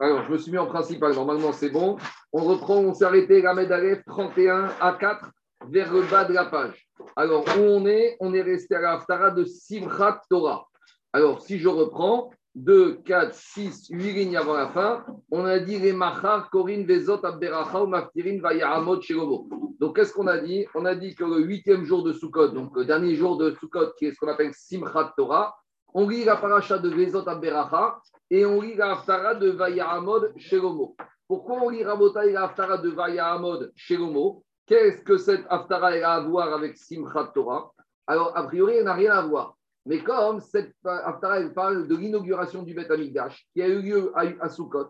Alors, je me suis mis en principal. Normalement, c'est bon. On reprend, on s'est arrêté la Aleph 31 à 4 vers le bas de la page. Alors, où on est? On est resté à la Haftara de Simchat Torah. Alors, si je reprends, 2, 4, 6, 8 lignes avant la fin, on a dit les Machar, Korin, Vezot, Abderacha, ou Maftirin, Vayaramot, Shelomo. Donc, qu'est-ce qu'on a dit? On a dit que le huitième jour de Sukkot, donc le dernier jour de Sukkot, qui est ce qu'on appelle Simchat Torah, on lit la paracha de Vezot, Abderacha, et on lit la Haftara de Vayaramod, Shelomo. Pourquoi on lit Rabotai la Haftara de Vayaramod, Shelomo? Qu'est-ce que cette Haftara a à voir avec Simchat Torah? Alors, a priori, elle n'a rien à voir. Mais comme cette Haftara, elle parle de l'inauguration du Beth Amikdash qui a eu lieu à, à Sukkot,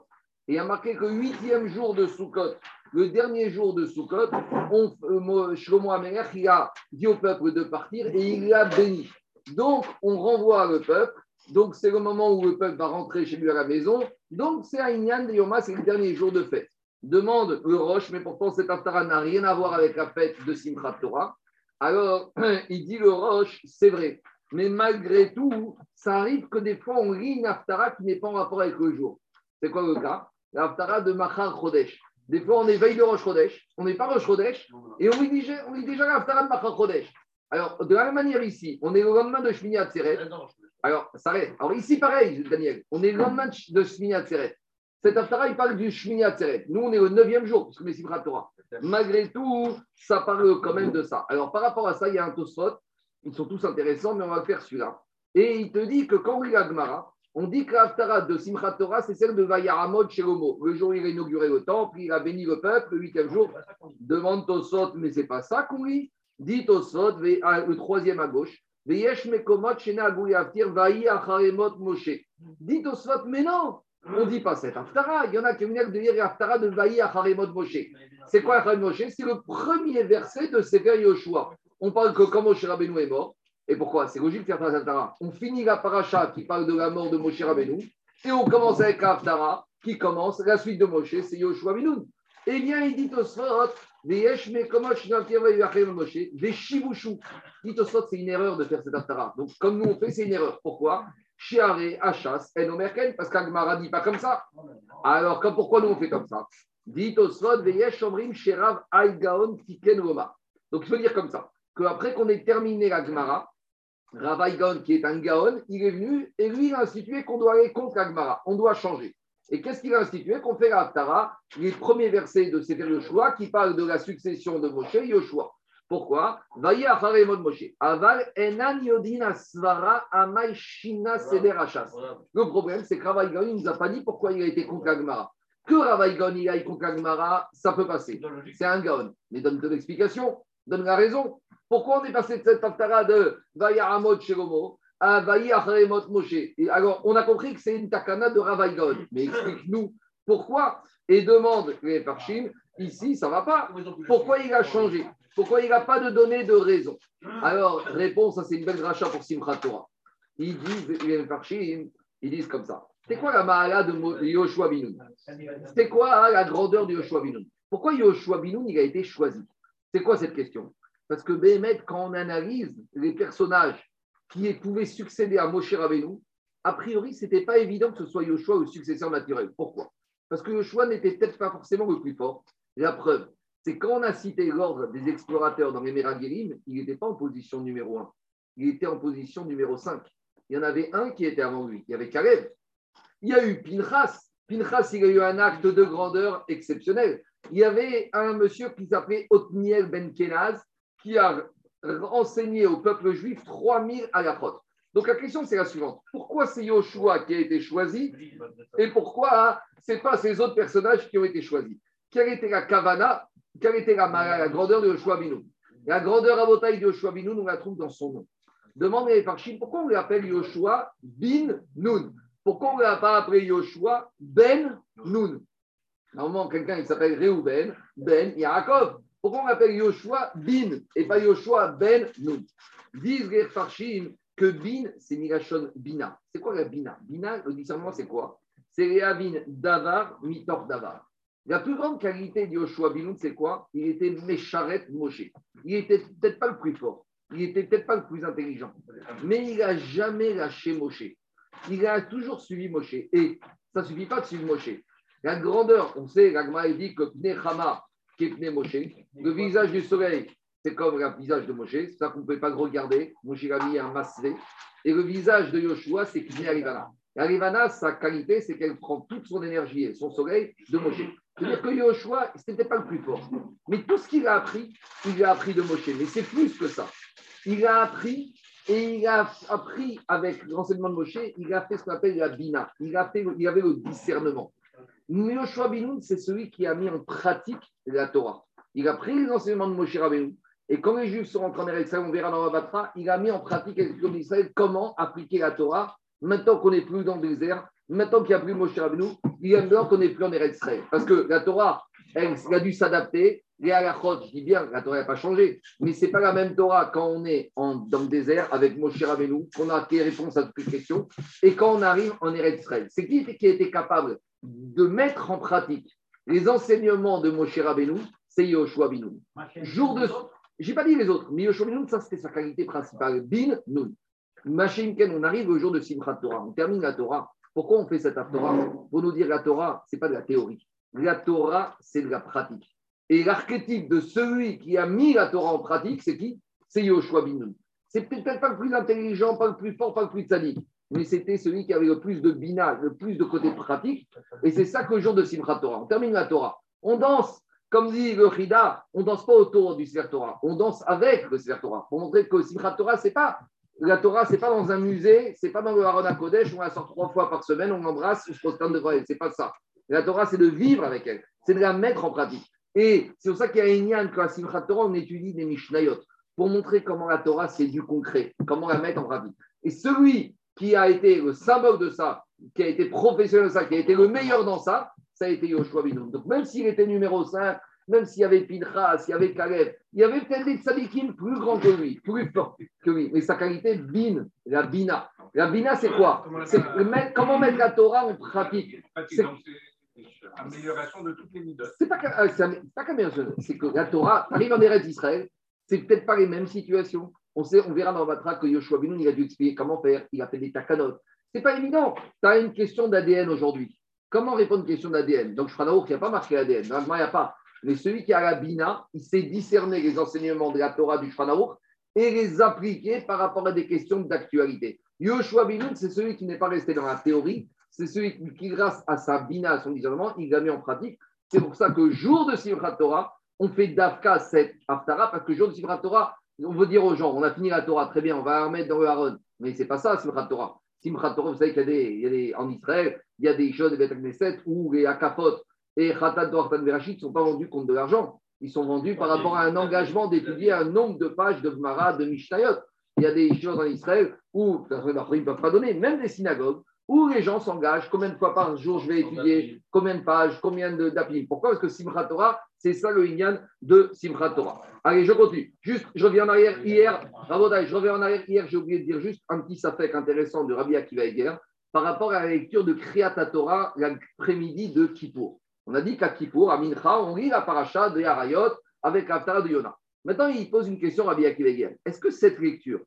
et a marqué que le huitième jour de Sukkot, le dernier jour de Sukkot, on, euh, a dit au peuple de partir et il l'a béni. Donc, on renvoie le peuple. Donc, c'est le moment où le peuple va rentrer chez lui à la maison. Donc, c'est un Inyan de Yoma, c'est le dernier jour de fête. Demande le Roche, mais pourtant, cette Haftara n'a rien à voir avec la fête de Simchat Torah. Alors, il dit le Roche, c'est vrai. Mais malgré tout, ça arrive que des fois, on lit une Haftara qui n'est pas en rapport avec le jour. C'est quoi le cas? La Haftara de Machar Chodesh. Des fois, on est veille de Rosh Chodesh, on n'est pas Rosh Chodesh, et on lit déjà, on lit déjà la Haftara de Machar Chodesh. Alors, de la même manière ici, on est le lendemain de Shmini Atzeret. Alors, ça arrête. Alors, ici, pareil, Daniel, on est le lendemain de Shmini Atzeret. Cet Haftara, il parle du Shmini Atzeret. Nous, on est au neuvième jour, parce que Simchat Torah. Malgré tout, ça parle quand même de ça. Alors, par rapport à ça, il y a un Tosfot ils sont tous intéressants, mais on va faire celui-là. Et il te dit que quand on lit la Gemara, on dit que l'Aftara de Simchat Torah, c'est celle de Vayaramod Shelomo. Le jour où il a inauguré le temple, il a béni le peuple, le huitième jour. Demande Tosot, mais c'est pas ça qu'on lit. Dit Tosot, le troisième à gauche. Veyesh. Dit Tosot, mais non, on ne dit pas cette Haftara. Il y en a qui viennent de dire Haftara de Vayi Acharemot Moshe. C'est quoi Acharemot Moshe? C'est le premier verset de Sefer Yoshua on parle que quand Moshe Rabbeinu est mort, et pourquoi? C'est logique de faire Haftara. On finit la paracha qui parle de la mort de Moshe Rabbeinu, et on commence avec la Haftara qui commence, la suite de Moshe, c'est Yoshua Binoun. Eh bien, il dit au Sfot, des. Dit c'est une erreur de faire cette Haftara. Donc, comme nous on fait, c'est une erreur. Pourquoi? Shiare, Achas, Enomerken, parce qu'Agmara dit pas comme ça. Alors, pourquoi nous on fait comme ça? Dit Veyesh Omrim, Sherav, Aigaon, Tiken, Roma. Donc, il faut dire comme ça qu'après qu'on ait terminé la Gemara, Ravaï Gaon, qui est un Gaon, il est venu et lui, il a institué qu'on doit aller contre la Gemara. On doit changer. Et qu'est-ce qu'il a institué Qu'on fait la Haftara, les premiers versets de Sefer Yoshua qui parlent de la succession de Moshe et Yoshua. Pourquoi? Le problème, c'est que Ravaï Gaon, il ne nous a pas dit pourquoi il a été Gemara. Que Ravaï Gaon, il aille Gemara, ça peut passer. C'est un Gaon. Mais donne une explication, donne la raison. Pourquoi on est passé de cette haftara de Shelomo à Vayaremot Moshe Alors, on a compris que c'est une takana de Ravaïgon. Mais explique-nous pourquoi et demande les Parchim, ici, ça ne va pas. Pourquoi il a changé? Pourquoi il n'a pas de données de raison? Alors, réponse, ça c'est une belle rachat pour Simchat Torah. Ils disent, les Parchim, ils disent comme ça. C'est quoi la mahala de Yoshua Binoun? C'est quoi la grandeur de Yoshua Binoun? Pourquoi Yoshua Binoun il a été choisi? C'est quoi cette question? Parce que Béhémet, quand on analyse les personnages qui pouvaient succéder à Moshe Rabbeinu, a priori, ce n'était pas évident que ce soit Yoshua le successeur naturel. Pourquoi? Parce que Yoshua n'était peut-être pas forcément le plus fort. La preuve, c'est quand on a cité l'ordre des explorateurs dans les Meragirim, il n'était pas en position numéro 1. Il était en position numéro 5. Il y en avait un qui était avant lui. Il y avait Caleb. Il y a eu Pinchas. Pinchas, il a eu un acte de grandeur exceptionnel. Il y avait un monsieur qui s'appelait Otniel Ben Kenaz, qui a enseigné au peuple juif 3000 alakhot. Donc la question c'est la suivante. Pourquoi c'est Yoshua qui a été choisi et pourquoi ce n'est pas ces autres personnages qui ont été choisis? Quelle était la kavana? Quelle était la, grandeur de Yoshua Binoun La grandeur à bataille de Yoshua Binoun, on la trouve dans son nom. Demandez par Chine pourquoi on l'appelle Yoshua Bin Nun? Pourquoi on ne l'a pas appelé Yoshua Ben Nun? Normalement, quelqu'un il s'appelle Reuben, Ben Yaakov. Pourquoi on appelle Yoshua Bin et pas Yoshua Ben Nun? Disent les Farshim que Bin, c'est Mirachon Bina. C'est quoi la Bina? Bina, le discernement, c'est quoi? C'est Réavin Davar, Mitor Davar. La plus grande qualité de Yoshua Binoun, c'est quoi? Il était Mesharet Moshe. Il était peut-être pas le plus fort. Il était peut-être pas le plus intelligent. Mais il n'a jamais lâché Moshe. il a toujours suivi Moshe. Et ça ne suffit pas de suivre Moshe. La grandeur, on sait, l'Agma dit que Pne Le visage du soleil, c'est comme le visage de Moshe, c'est ça qu'on ne peut pas regarder. Moshe a mis un masvé. Et le visage de Yoshua, c'est Pne Arivana. Arivana, sa qualité, c'est qu'elle prend toute son énergie et son soleil de Moshe. C'est-à-dire que Yoshua, ce n'était pas le plus fort. Mais tout ce qu'il a appris, il a appris de Moshe. Mais c'est plus que ça. Il a appris et il a appris avec l'enseignement de Moshe, il a fait ce qu'on appelle la bina. Il, a fait, il avait le discernement. Yoshua Binoun, c'est celui qui a mis en pratique la Torah. Il a pris l'enseignement de Moshe Rabbeinu. Et quand les Juifs sont rentrés en Eretz on verra dans la il a mis en pratique avec Israël comment appliquer la Torah maintenant qu'on n'est plus dans le désert, maintenant qu'il n'y a plus Moshe Rabbeinu, il a besoin qu'on n'est plus en Eretz Parce que la Torah, elle, a dû s'adapter. Les halachot, je dis bien, la Torah n'a pas changé, mais ce n'est pas la même Torah quand on est dans le désert avec Moshe Rabbeinu, qu'on a des réponses à toutes les questions, et quand on arrive en Eretz C'est qui qui a été capable de mettre en pratique les enseignements de Moshe Rabbeinu C'est Yoshua Binoun. Jour de... J'ai pas dit les autres, mais Yoshua Binoun, ça c'était sa qualité principale. Bin Nun. Ken, on arrive au jour de Simchat Torah, on termine la Torah. Pourquoi on fait cette Torah Pour nous dire la Torah, ce n'est pas de la théorie. La Torah, c'est de la pratique. Et l'archétype de celui qui a mis la Torah en pratique, c'est qui? C'est Yoshua bin C'est peut-être pas le plus intelligent, pas le plus fort, pas le plus sadique, mais c'était celui qui avait le plus de bina, le plus de côté pratique. Et c'est ça que le jour de Simchat Torah. On termine la Torah. On danse, comme dit le Chida, on danse pas autour du Sefer Torah, on danse avec le Sefer Torah pour montrer que Simchat Torah, c'est pas la Torah, c'est pas dans un musée, c'est pas dans le Haron Kodesh, on la sort trois fois par semaine, on l'embrasse, on se prosterne devant elle. C'est pas ça. La Torah, c'est de vivre avec elle, c'est de la mettre en pratique. Et c'est pour ça qu'il y a un Inyan qu'à Simchat Torah, on étudie des Mishnayot pour montrer comment la Torah, c'est du concret, comment la mettre en pratique. Et celui qui a été le symbole de ça, qui a été professionnel de ça, qui a été le meilleur dans ça, ça a été Yoshua Binoum. Donc même s'il était numéro 5, même s'il y avait Pinchas, s'il y avait Caleb, il y avait peut-être des tzadikim plus grands que lui, plus forts que lui. Mais sa qualité, bin, la bina. La bina, c'est quoi? C'est comment mettre la Torah en pratique? C'est amélioration de toutes les midotes. C'est pas, euh, qu'amélioration, c'est que la Torah arrive en Eretz d'Israël, c'est peut-être pas les mêmes situations. On, sait, on verra dans Vatra que Yoshua Binoun, il a dû expliquer comment faire, il a fait des takanot. C'est pas évident. Tu as une question d'ADN aujourd'hui. Comment répondre à une question d'ADN Donc, ferai il n'y a pas marqué ADN. il a pas. Mais celui qui a la Bina, il sait discerner les enseignements de la Torah du Shfanaour et les appliquer par rapport à des questions d'actualité. Yoshua Binoun, c'est celui qui n'est pas resté dans la théorie, c'est celui qui, grâce à sa Bina, à son discernement, il l'a mis en pratique. C'est pour ça que jour de Simchat Torah, on fait d'Afka cette Haftara, parce que jour de Simchat Torah, on veut dire aux gens, on a fini la Torah, très bien, on va la remettre dans le Haron. Mais c'est pas ça, Simchat Torah. Simchat Torah, vous savez qu'il y a des, en Israël, il y a des choses, des où les Akafot, et Khatat Doartan Verachit ne sont pas vendus contre de l'argent. Ils sont vendus par rapport à un engagement d'étudier un nombre de pages de Gemara, de Mishnayot. Il y a des choses en Israël où, ils ne peuvent pas donner, même des synagogues, où les gens s'engagent, combien de fois par jour je vais étudier, combien de pages, combien d'applis. Pourquoi? Parce que Simchat Torah, c'est ça le Inyan de Simchat Torah. Allez, je continue. Juste, je reviens en arrière hier. je reviens en arrière hier, j'ai oublié de dire juste un petit safek intéressant de Rabbi Akiva Eger par rapport à la lecture de Kriyat Torah l'après-midi de Kippour. On a dit qu'à Kippour, à Mincha, on lit la paracha de Harayot avec l'Aftara de Yona. Maintenant, il pose une question à Akiveger. Est-ce que cette lecture,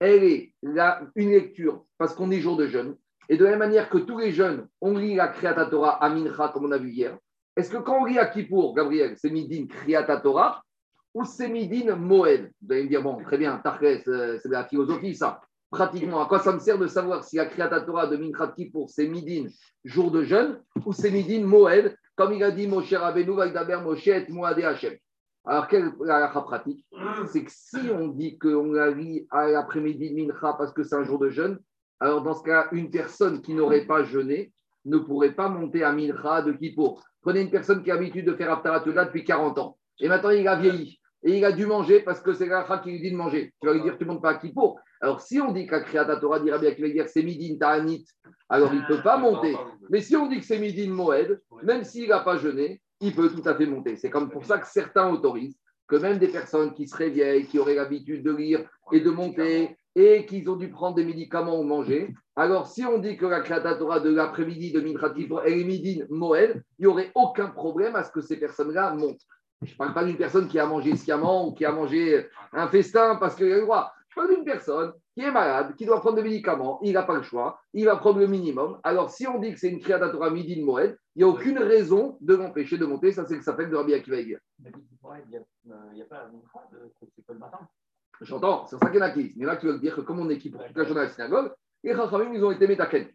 elle est une lecture parce qu'on est jour de jeûne Et de la même manière que tous les jeunes, on lit la Kriyat Torah à Mincha, comme on a vu hier. Est-ce que quand on lit à Kippour, Gabriel, c'est Midin Kriyat Torah ou c'est Midin Moed? Vous allez me dire, bon, très bien, Tarkes, euh, c'est de la philosophie, ça. Pratiquement, à quoi ça me sert de savoir si la Kriyat Torah de Mincha Kippour, c'est Midin, jour de jeûne, ou c'est Midin Moed, comme il a dit Moshe Rabbeinu, Valdaber Moshe et Moade Hashem. Alors, quelle la pratique? C'est que si on dit qu'on la lit à l'après-midi de Mincha parce que c'est un jour de jeûne, alors dans ce cas, une personne qui n'aurait pas jeûné ne pourrait pas monter à Mincha de Kippour. Prenez une personne qui a l'habitude de faire Aftaratula depuis 40 ans. Et maintenant, il a vieilli. Et il a dû manger parce que c'est la qui lui dit de manger. Tu vas lui dire, tu ne montes pas à Kippour. Alors, si on dit qu'à Kriyat Torah dira bien qu'il va dire c'est Midin Ta'anit, alors il ne peut pas monter. Mais si on dit que c'est Midin Moed, même s'il n'a pas jeûné, il peut tout à fait monter. C'est comme pour ça que certains autorisent que même des personnes qui seraient vieilles, qui auraient l'habitude de lire et de monter, et qui ont dû prendre des médicaments ou manger, alors si on dit que la Kriyat Torah de l'après-midi de Minchatif est Midin Moed, il n'y aurait aucun problème à ce que ces personnes-là montent. Je ne parle pas d'une personne qui a mangé sciemment ou qui a mangé un festin parce qu'il a le droit. Je parle d'une personne qui est malade, qui doit prendre des médicaments, il n'a pas le choix, il va prendre le minimum. Alors, si on dit que c'est une Kriyat Torah midi de Moed, il n'y a aucune raison de l'empêcher de monter. Ça, c'est le s'appelle de Rabbi Akiva. Il n'y a pas de c'est le matin. J'entends, c'est ça qu'il y en a qui. Mais là, tu veux dire que comme on est qui pour toute la journée à la synagogue, les Chachamim, ils ont été métaken.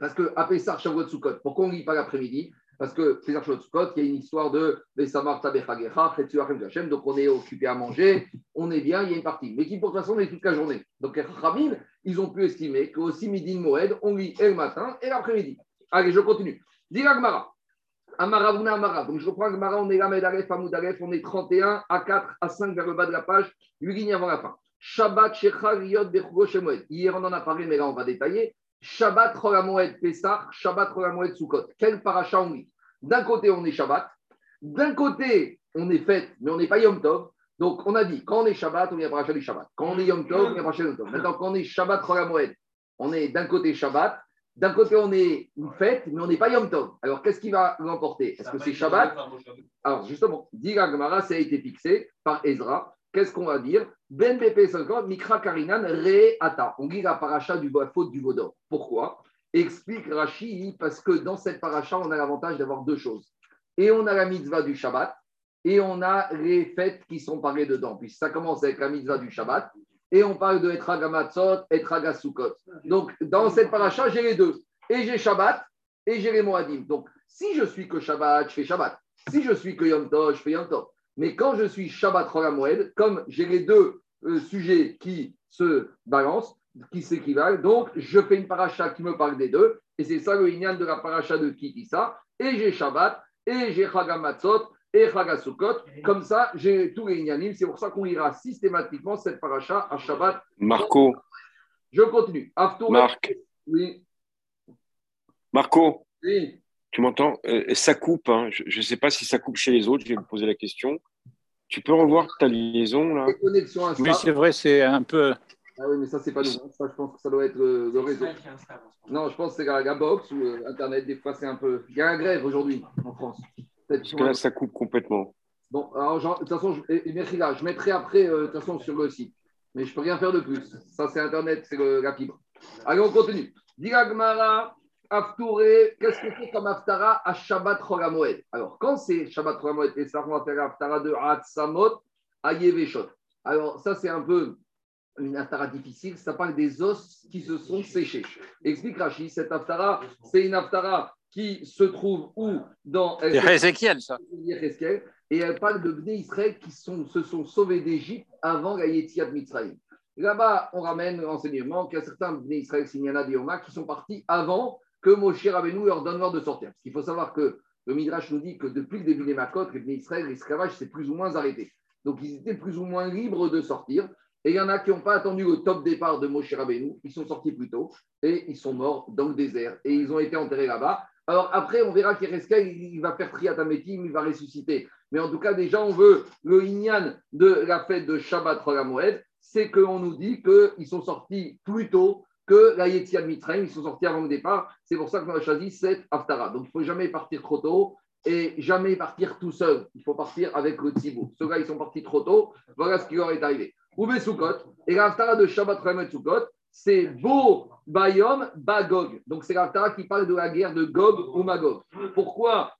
Parce que à Pessar, Shavuot, Sukkot, pourquoi on ne lit pas l'après-midi? Parce que Pessar, Shavuot, Sukkot, il y a une histoire de Besamar, Tabechagecha, Chetzuachem, Gachem, donc on est occupé à manger, on est bien, il y a une partie. Mais qui, pour toute façon, on est toute la journée. Donc les Chachamim, ils ont pu estimer qu'aussi midi de Moed, on lit et le matin et l'après-midi. Allez, je continue. Dis Gmara. Amaravuna Amara. Donc je reprends Gmara, on est là, Medaref, Amoudalef, on est 31 à 4 à 5 vers le bas de la page, 8 lignes avant la fin. Shabbat Shechar Yod Shemoed. Hier, on en a parlé, mais là, on va détailler. Shabbat Cholamoed Pesach, Shabbat Cholamoed Sukkot. Quel paracha on lit? D'un côté, on est Shabbat. D'un côté, on est fête, mais on n'est pas Yom Tov. Donc, on a dit, quand on est Shabbat, on la paracha du Shabbat. Quand on est Yom Tov, on la paracha du Yom Tov. Maintenant, quand on est Shabbat Cholamoed, on est d'un côté Shabbat. D'un côté, on est une fête, mais on n'est pas Yom Tov. Alors, qu'est-ce qui va l'emporter Est-ce que c'est Shabbat? Alors, justement, dit Gemara, ça a été fixé par Ezra qu'est-ce qu'on va dire? Ben BP 50, Mikra Karinan Re Ata. On dit la paracha du faute du Vaudor. Pourquoi? Explique Rashi, parce que dans cette paracha, on a l'avantage d'avoir deux choses. Et on a la mitzvah du Shabbat, et on a les fêtes qui sont parlées dedans. Puis ça commence avec la mitzvah du Shabbat, et on parle de Etraga Matzot, Etraga Sukkot. Donc, dans cette paracha, j'ai les deux. Et j'ai Shabbat, et j'ai les Moadim. Donc, si je suis que Shabbat, je fais Shabbat. Si je suis que Yom Tov, je fais Yom Tov. Mais quand je suis Shabbat Moed, comme j'ai les deux euh, sujets qui se balancent, qui s'équivalent, donc je fais une paracha qui me parle des deux, et c'est ça le ignan de la paracha de Kitissa, et j'ai Shabbat, et j'ai Chagamatzot, et Chagasukot, comme ça j'ai tous les ignanim, c'est pour ça qu'on ira systématiquement cette paracha à Shabbat. Marco. Je continue. Marc. Oui. Marco. Oui. Tu m'entends? Euh, Ça coupe. Hein. Je ne sais pas si ça coupe chez les autres. Je vais me poser la question. Tu peux revoir ta liaison là? Oui, c'est vrai, c'est un peu. Ah oui, mais ça, c'est pas nous. Ça, je pense que ça doit être euh, le réseau. Non, je pense que c'est la, box ou euh, Internet. Des fois, c'est un peu. Il y a un grève aujourd'hui en France. Parce que là, ça coupe complètement. Bon, alors, de toute façon, je, je mettrai après, de toute façon, sur le site. Mais je ne peux rien faire de plus. Ça, c'est Internet, c'est la fibre. Allez, on continue. Diragmara. Aftouré, qu'est-ce que c'est comme Aftara à Shabbat Chogamoed Alors, quand c'est Shabbat Chogamoed, et ça, on va faire Aftara de Hatsamot à Yeveshot. Alors, ça, c'est un peu une Aftara difficile. Ça parle des os qui se sont séchés. Explique Rashi, cette Aftara, c'est une Aftara qui se trouve où dans. Ezekiel, ça. Et elle parle de Bnei Israël qui sont, se sont sauvés d'Égypte avant la Yetziat Mitzrayim. Là-bas, on ramène l'enseignement qu'il y a certains Bnei Israël, Signana Dioma, qui sont partis avant que Moshe Rabbeinu leur donne l'ordre de sortir. Parce qu'il faut savoir que le Midrash nous dit que depuis le début des Makot, les Israël, l'esclavage s'est plus ou moins arrêté. Donc ils étaient plus ou moins libres de sortir. Et il y en a qui n'ont pas attendu le top départ de Moshe Rabbeinu, ils sont sortis plus tôt et ils sont morts dans le désert et ils ont été enterrés là-bas. Alors après, on verra qu'Ereskel, il va faire Triatametim, il va ressusciter. Mais en tout cas, déjà, on veut le Inyan de la fête de Shabbat Moed, c'est qu'on nous dit qu'ils sont sortis plus tôt que la Yetziat Mitraim, ils sont sortis avant le départ. C'est pour ça qu'on a choisi cette Haftara. Donc, il ne faut jamais partir trop tôt et jamais partir tout seul. Il faut partir avec le Tzibou. Ceux-là, ils sont partis trop tôt. Voilà ce qui leur est arrivé. Oube Soukot. Et la Haftara de Shabbat Ramet Soukot, c'est Bo Bayom Bagog. Donc, c'est la Haftara qui parle de la guerre de Gog ou Magog. Pourquoi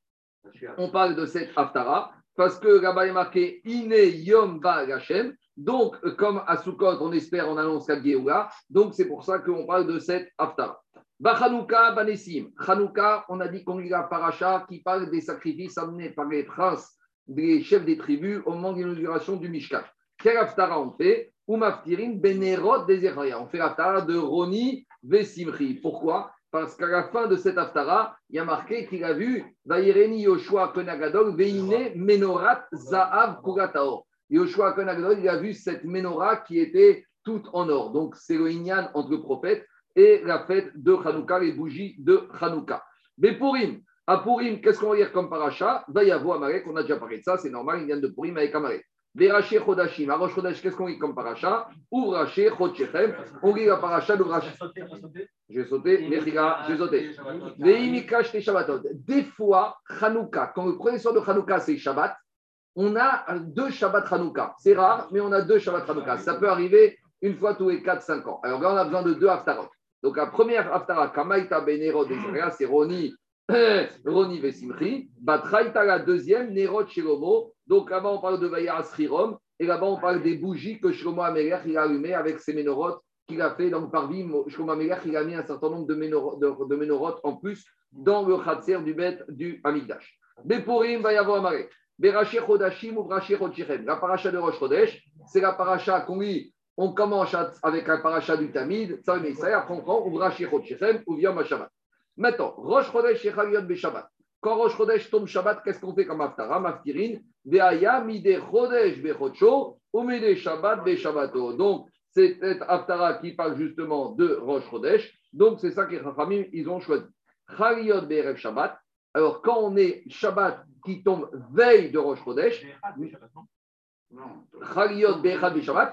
on parle de cette Haftara Parce que là-bas est marqué Ine Yom Ba Hashem. Donc, comme à Sukkot, on espère, on annonce la Géoula. Donc, c'est pour ça qu'on parle de cette Haftarah. Bachanouka, Banessim. Chanouka, on a dit qu'on lit la paracha qui parle des sacrifices amenés par les princes, des chefs des tribus au moment de l'inauguration du Mishkan. Quel Haftara on fait? Umaftirin Benerot des On fait l'Haftara de Roni Vesimri. Pourquoi? Parce qu'à la fin de cette Haftara, il y a marqué qu'il a vu Vaireni Yoshua Konagadol Veine Menorat Zahav Kurataor. Yoshua Konagdol, il a vu cette menorah qui était toute en or. Donc, c'est le Inyan entre le prophète et la fête de Hanouka, les bougies de Hanouka. Mais Purim, à Purim, qu'est-ce qu'on va dire comme paracha? Va y avoir Amalek, on a déjà parlé de ça, c'est normal, il vient de Purim avec Amalek. Veraché Chodashim, Arosh Chodash, qu'est-ce qu'on dit comme paracha? Ouvraché Chodshechem, on dit la paracha d'Ouvraché. J'ai sauté, j'ai sauté. Veimikash Shabbatot. Des fois, Hanouka, quand le premier soir de Hanouka, c'est Shabbat, on a deux Shabbat Hanouka. C'est rare, mais on a deux Shabbat Hanouka. Ça peut arriver une fois tous les 4-5 ans. Alors là, on a besoin de deux haftarot. Donc la première haftara, Kamaita Benero des c'est Roni, Roni Vesimri. Batraita, la deuxième, Nerot Shilomo. Donc là-bas, on parle de Vayar Srirom. Et là-bas, on parle des bougies que Shlomo Amelech a allumées avec ses ménorotes qu'il a fait. Donc, par vie, Shlomo il a mis un certain nombre de, ménorotes, en plus dans le khatser du bête du Amigdash. Bepurim va y avoir Amalek. Beraché Chodashim ou Braché Chodshichem. La paracha de Rosh Chodesh, c'est la paracha qu'on lit. On commence avec un paracha du Tamid, ça mais ça, après on prend ou Chodshichem ou Shabbat. Maintenant, Rosh Chodesh et Chaliot Shabbat. Quand Rosh Chodesh tombe Shabbat, qu'est-ce qu'on fait comme Aftara Maftirin, Veaya Mide Chodesh Bechocho, ou Mide Shabbat Beshabbato. Donc, c'est cette Aftara qui parle justement de Rosh Chodesh. Donc, c'est ça que les ils ont choisi. Chaliot Berev Shabbat. Alors, quand on est Shabbat qui tombe veille de Rosh Chodesh,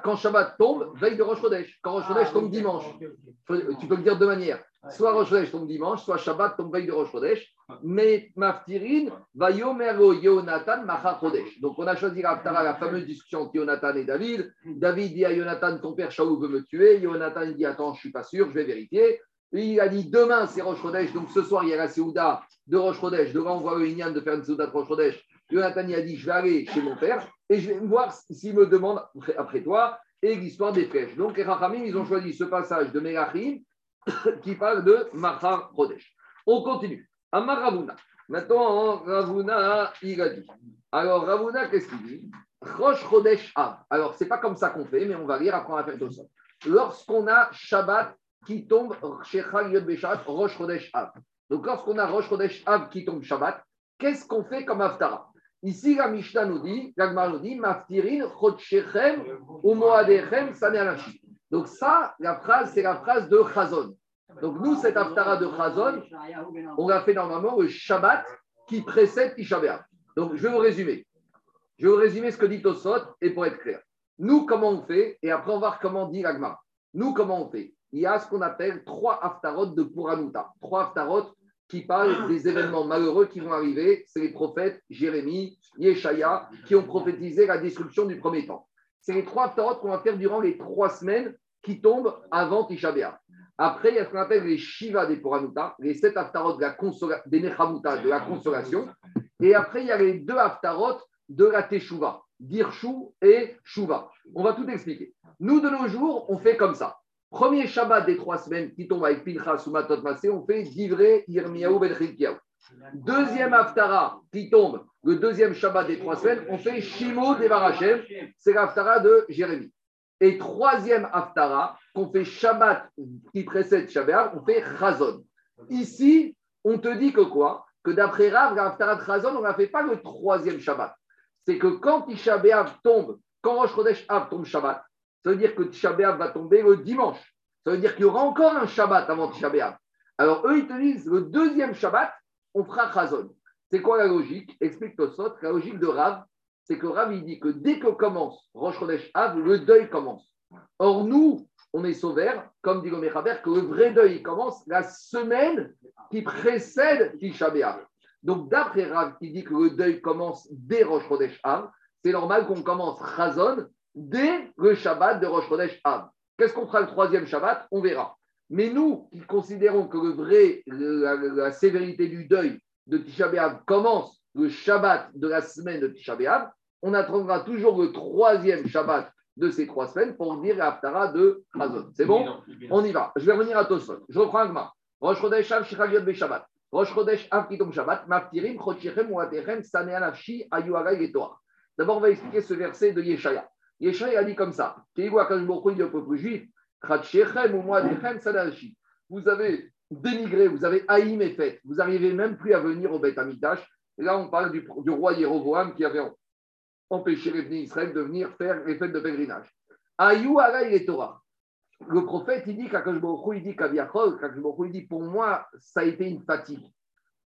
quand Shabbat tombe, veille de Rosh Chodesh. Quand Rosh Chodesh tombe dimanche. Tu peux le dire de manière. Soit Rosh Chodesh tombe dimanche, soit Shabbat tombe veille de Rosh Chodesh. Mais Maftirin va Yomero Yonatan Macha Chodesh. Donc on a choisi la fameuse discussion entre Yonatan et David. David dit à Yonatan, ton père Shaou veut me tuer. Yonatan dit, attends, je ne suis pas sûr, je vais vérifier. il a dit, demain c'est Rosh Chodesh, donc ce soir il y a la Séouda de Rosh Chodesh. Demain on voit le Inyan de faire une Séouda de Rosh Chodesh. Jonathan a dit, je vais aller chez mon père et je vais voir s'il me demande après toi et l'histoire des flèches. Donc les Rachamim, ils ont choisi ce passage de Melachim qui parle de Macha Chodesh. On continue. Amar Ravuna. Maintenant, Ravuna, il a dit. Alors, Ravuna, qu'est-ce qu'il dit? Rosh Chodesh Av. Alors, c'est pas comme ça qu'on fait, mais on va lire après on va faire tout ça. Lorsqu'on a Shabbat qui tombe Beshat, Rosh Chodesh Av. Donc, lorsqu'on a Rosh Chodesh Av qui tombe Shabbat, qu'est-ce qu'on fait comme Aftara? Ici, la Mishnah nous dit, la nous dit, Maftirin, Chodshechem, ou Moadechem. Donc, ça, la phrase, c'est la phrase de Chazon. Donc, nous, cette Aftara de Chazon, on l'a fait normalement le Shabbat qui précède Tisha Donc, je vais vous résumer. Je vais vous résumer ce que dit Tosot et pour être clair. Nous, comment on fait Et après, on va voir comment dit l'Agma. Nous, comment on fait? Il y a ce qu'on appelle trois Aftarot de Puranuta. Trois Aftarot qui parlent des événements malheureux qui vont arriver. C'est les prophètes Jérémie, Yeshaya, qui ont prophétisé la destruction du premier temps. C'est les trois Aftarot qu'on va faire durant les trois semaines qui tombent avant Tisha Après, il y a ce qu'on appelle les Shiva des Puranuta, les sept Aftarot de la des Nechamuta, de la consolation. Et après, il y a les deux Aftarot de la Teshuva, Dirshu et Shuva. On va tout expliquer. Nous, de nos jours, on fait comme ça. Premier Shabbat des trois semaines qui tombe avec Pinchas ou Masé, on fait Divré Yirmiyahu Ben Deuxième Haftara qui tombe, le deuxième Shabbat des trois semaines, on fait Shimo Devarachem, c'est l'Haftara de Jérémie. Et troisième Haftara, qu'on fait Shabbat qui précède Shabbat, on fait Chazon. Ici, on te dit que quoi? Que d'après Rav, l'Haftara de Chazon, on ne fait pas le troisième Shabbat. C'est que quand Tisha tombe, quand Rosh Chodesh Av tombe Shabbat, ça veut dire que Tisha va tomber le dimanche. Ça veut dire qu'il y aura encore un Shabbat avant Tisha Alors, eux, ils te disent, le deuxième Shabbat, on fera Chazon. C'est quoi la logique? Explique Tosot. La logique de Rav, c'est que Rav, il dit que dès que commence Rosh Chodesh Av, le deuil commence. Or, nous, on est sauvés, comme dit Mechaber, que le vrai deuil commence la semaine qui précède Tisha Donc, d'après Rav, qui dit que le deuil commence dès Rosh Chodesh Av, c'est normal qu'on commence Chazon dès le Shabbat de Rosh Chodesh Av. Qu'est-ce qu'on fera le troisième Shabbat? On verra. Mais nous, qui considérons que le vrai, la, sévérité du deuil de Tisha B'Av commence le Shabbat de la semaine de Tisha B'Av, on attendra toujours le troisième Shabbat de ces trois semaines pour dire l'Aftara de Hazon. C'est bon? On y va. Je vais revenir à Tosfot. Je reprends Agma. Rosh Chodesh Av Shichagiot Shabbat. Rosh Chodesh Av Kitom Shabbat. Maftirim Uatechem Ayuagai et D'abord, on va expliquer ce verset de Yeshaya. Yeshua a dit comme ça Vous avez dénigré, vous avez haï mes fêtes, vous n'arrivez même plus à venir au Beth Amidash. Et là, on parle du, roi Jéroboam qui avait empêché les venus Israël de venir faire les fêtes de pèlerinage. Ayou et Torah. Le prophète, il dit il dit il dit pour moi, ça a été une fatigue.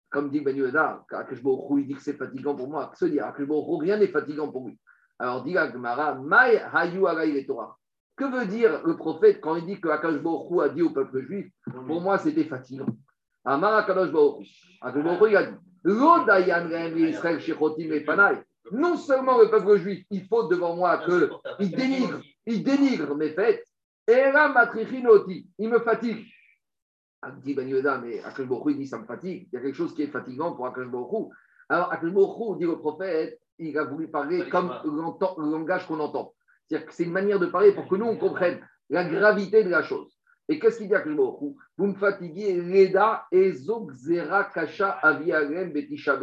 Comme dit Ben Yehuda, il dit que c'est fatigant pour moi. Se dire? Rien n'est fatigant pour lui. Alors, dit Gemara, Mai Hayu Torah. Que veut dire le prophète quand il dit que Akash Hu a dit au peuple juif Pour moi, c'était fatigant. Amar Akash Baruch Akash Baruch il a dit non seulement le peuple juif, il faut devant moi qu'il dénigre, il dénigre mes fêtes, Et là, matrichinoti, il me fatigue. Dit Ben Yoda, mais Akash il dit ça me fatigue. Il y a quelque chose qui est fatigant pour Akash Alors Akash dit le prophète, il a voulu parler comme le langage qu'on entend. C'est-à-dire que c'est une manière de parler pour que nous, on comprenne la gravité de la chose. Et qu'est-ce qu'il dit à Vous me fatiguez, Reda, Ezo, Xera, Kasha, Aviarem, Betisha,